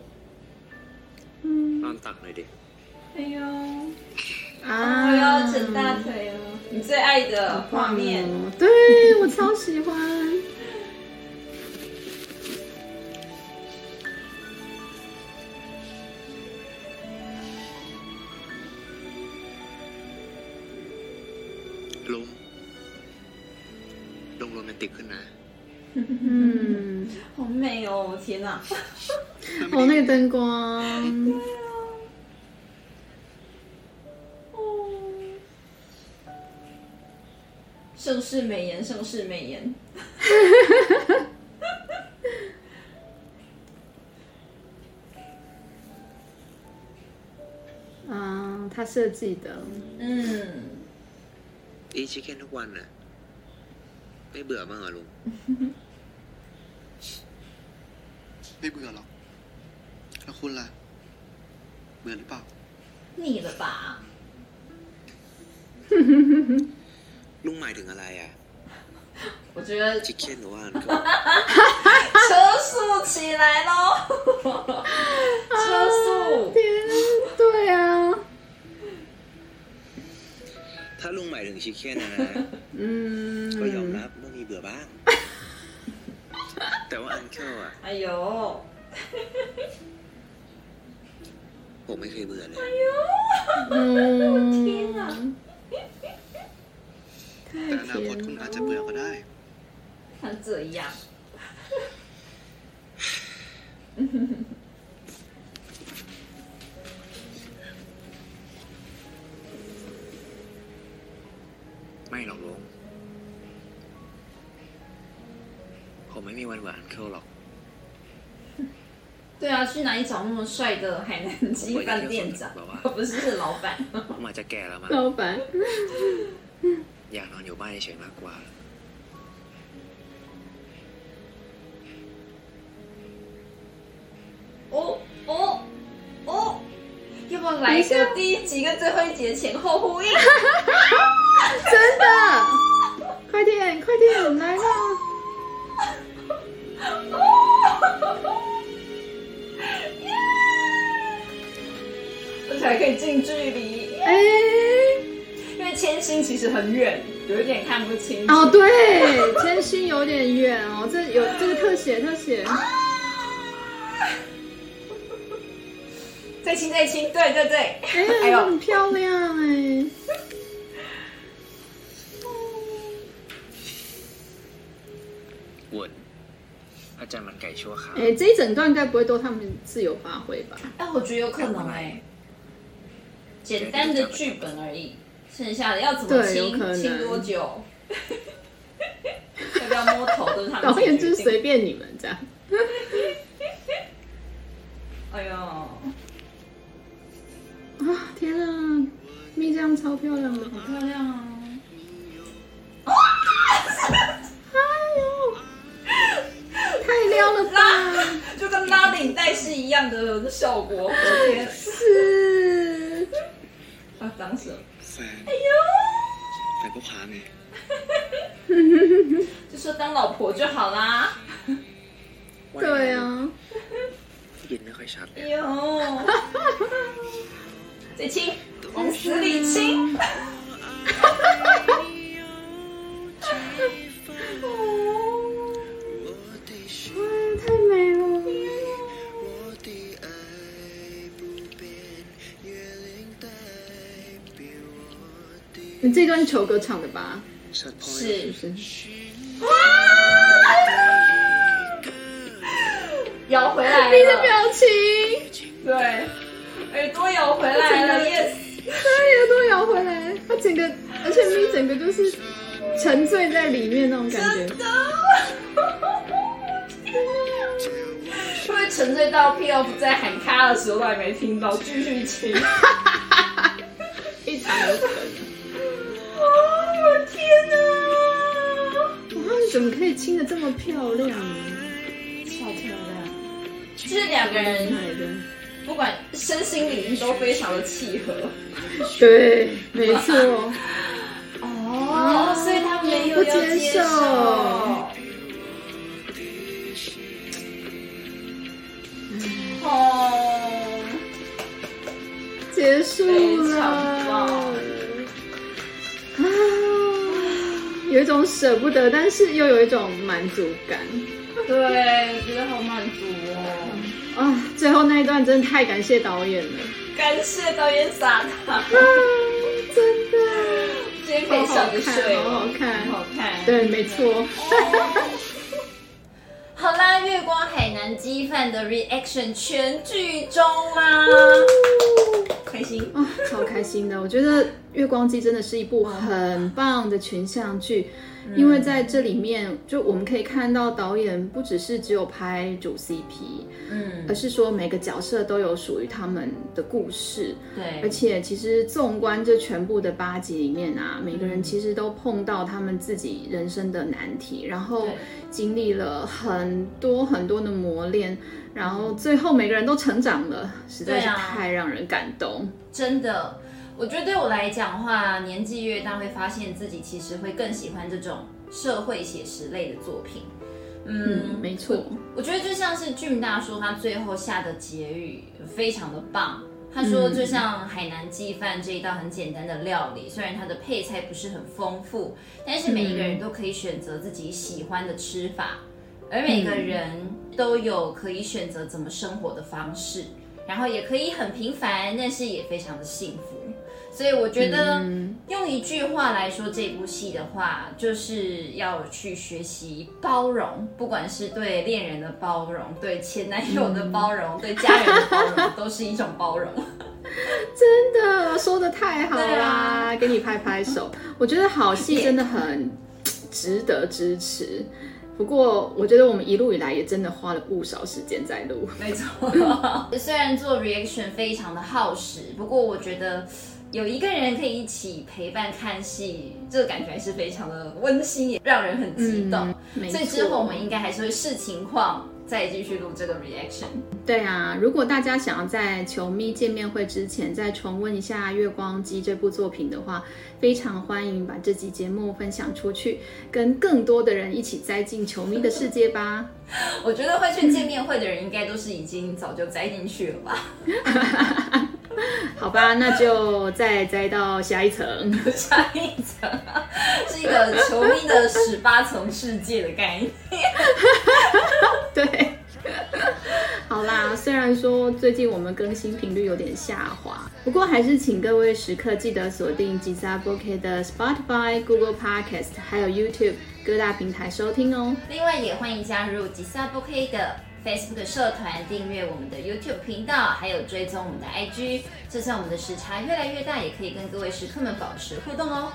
嗯 นอนตักหน่อยดิ 哎呦，啊，我要整大腿了，你最爱的画面。哦对我超喜欢。 好美哦！天哪，哦，那个灯光，哦，盛世美颜，盛世美颜。啊，他设计的，嗯， อีชิคเก้นทุกวันน่ะ ไม่เบื่อบ้างเหรอลุง ไม่เบื่อหรอก แล้วคุณล่ะ เบื่อหรือเปล่า 腻了吧？ ลุงหมายถึงอะไรอ่ะ 我觉得 ชิคเก้นหรือว่า 车速起来喽！车速，天，对啊， ถ้าลุงหมายถึงชิคเก้นนะนะ อืม ก็ยอมรับว่ามีเบื่อบ้าง แต่ว่าอันเคิลอะอายุผมไม่เคยเบื่อเลยอายุอืมจริงเหรแต่อนาคตคุณอาจจะเบื่อก็ได้ขันเจือยาบ 你找那么帅的海南鸡饭店长 不是是老板。老板。哦哦哦要不要来一下第一集跟最后一集的前后呼应？真的？快点快点来了还可以近距离。哎。因为千星其实很远有一点看不清哦对千星有点远哦这有这个特写特写。再亲再亲对对对。哎呦。很漂亮哎。滚啊家人该说好哎这一整段该不会都他们自由发挥吧？哎我觉得有可能哎。简单的剧本而已，剩下的要怎么亲对有可能亲多久，要不要摸头都是他们 导演就是随便你们这样。哎呦，啊天啊，蜜这样超漂亮的，好漂亮啊！哎呦，太亮了吧！就跟拉领带是一样的效果，我的天！是，好脏手哎呦。咋不怕呢。就说当老婆就好啦。对呀一点都会哟最亲往死里亲 你这段是球哥唱的吧。是。是哇咬回来咪的表情。对。耳朵咬回来了耶对耳朵咬回来他整个而且咪整个就是沉醉在里面那种感觉。会不会沉醉到 p off 在喊卡的时候都还没听到继续亲 一直都可怎么可以亲的这么漂亮呢？超漂亮，就是两个人不管身心灵都非常的契合。对，没错。哦，所以他没有接受舍不得，但是又有一种满足感对，我觉得好满足哦。啊！最后那一段真的太感谢导演了感谢导演撒糖，啊！真的，今天可以笑着睡好好，看很好看。对，没错。好啦，月光海南鸡饭的 reaction 全剧终啦，开心。啊，超开心的！我觉得《月光姬》真的是一部很棒的群像剧，因为在这里面，就我们可以看到导演不只是只有拍主 CP，嗯。而，是说每个角色都有属于他们的故事，对。而，且其实纵观这全部的八集里面啊，每个人其实都碰到他们自己人生的难题，然后对。经历了很多很多的磨练，然后最后每个人都成长了，实在是太让人感动。真的，我觉得对我来讲的话，年纪越大，会发现自己其实会更喜欢这种社会写实类的作品。嗯嗯，没错。我觉得就像是俊大叔，他最后下的结语非常的棒，他说，就像海南鸡饭这一道很简单的料理，虽然它的配菜不是很丰富，但是每一个人都可以选择自己喜欢的吃法，而每个人都有可以选择怎么生活的方式，然后也可以很平凡，但是也非常的幸福。所以我觉得用一句话来说这部戏的话，就是要去学习包容，不管是对恋人的包容，对前男友的包容，对家人的包容，都是一种包容。真的说的太好啦，给你拍拍手。我觉得好戏真的很值得支持。不过我觉得我们一路以来也真的花了不少时间在录。没错，虽然做 reaction 非常的耗时，不过我觉得。有一个人可以一起陪伴看戏，这个感觉还是非常的温馨，也让人很激动。所以之后我们应该还是会视情况再继续录这个 reaction。对啊，如果大家想要在球迷见面会之前再重温一下《月光机》这部作品的话，非常欢迎把这集节目分享出去，跟更多的人一起栽进球迷的世界吧。我觉得会去见面会的人，应该都是已经早就栽进去了吧。好吧，那就再栽到下一层，下一层是一个球迷的十八层世界的概念。对，好啦，虽然说最近我们更新频率有点下滑，不过还是请各位时刻记得锁定吉萨波 K 的 Spotify、Google Podcast 还有 YouTube 各大平台收听哦。另外也欢迎加入吉萨波 K 的。Facebook 社团订阅我们的 YouTube 频道，还有追踪我们的 IG。就算我们的时差越来越大，也可以跟各位食客们保持互动哦。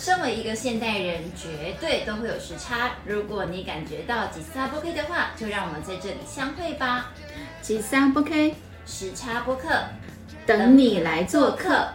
身为一个现代人，绝对都会有时差。如果你感觉到吉萨不 OK 的话，就让我们在这里相会吧。吉萨不 OK，时差播客，等你来做客。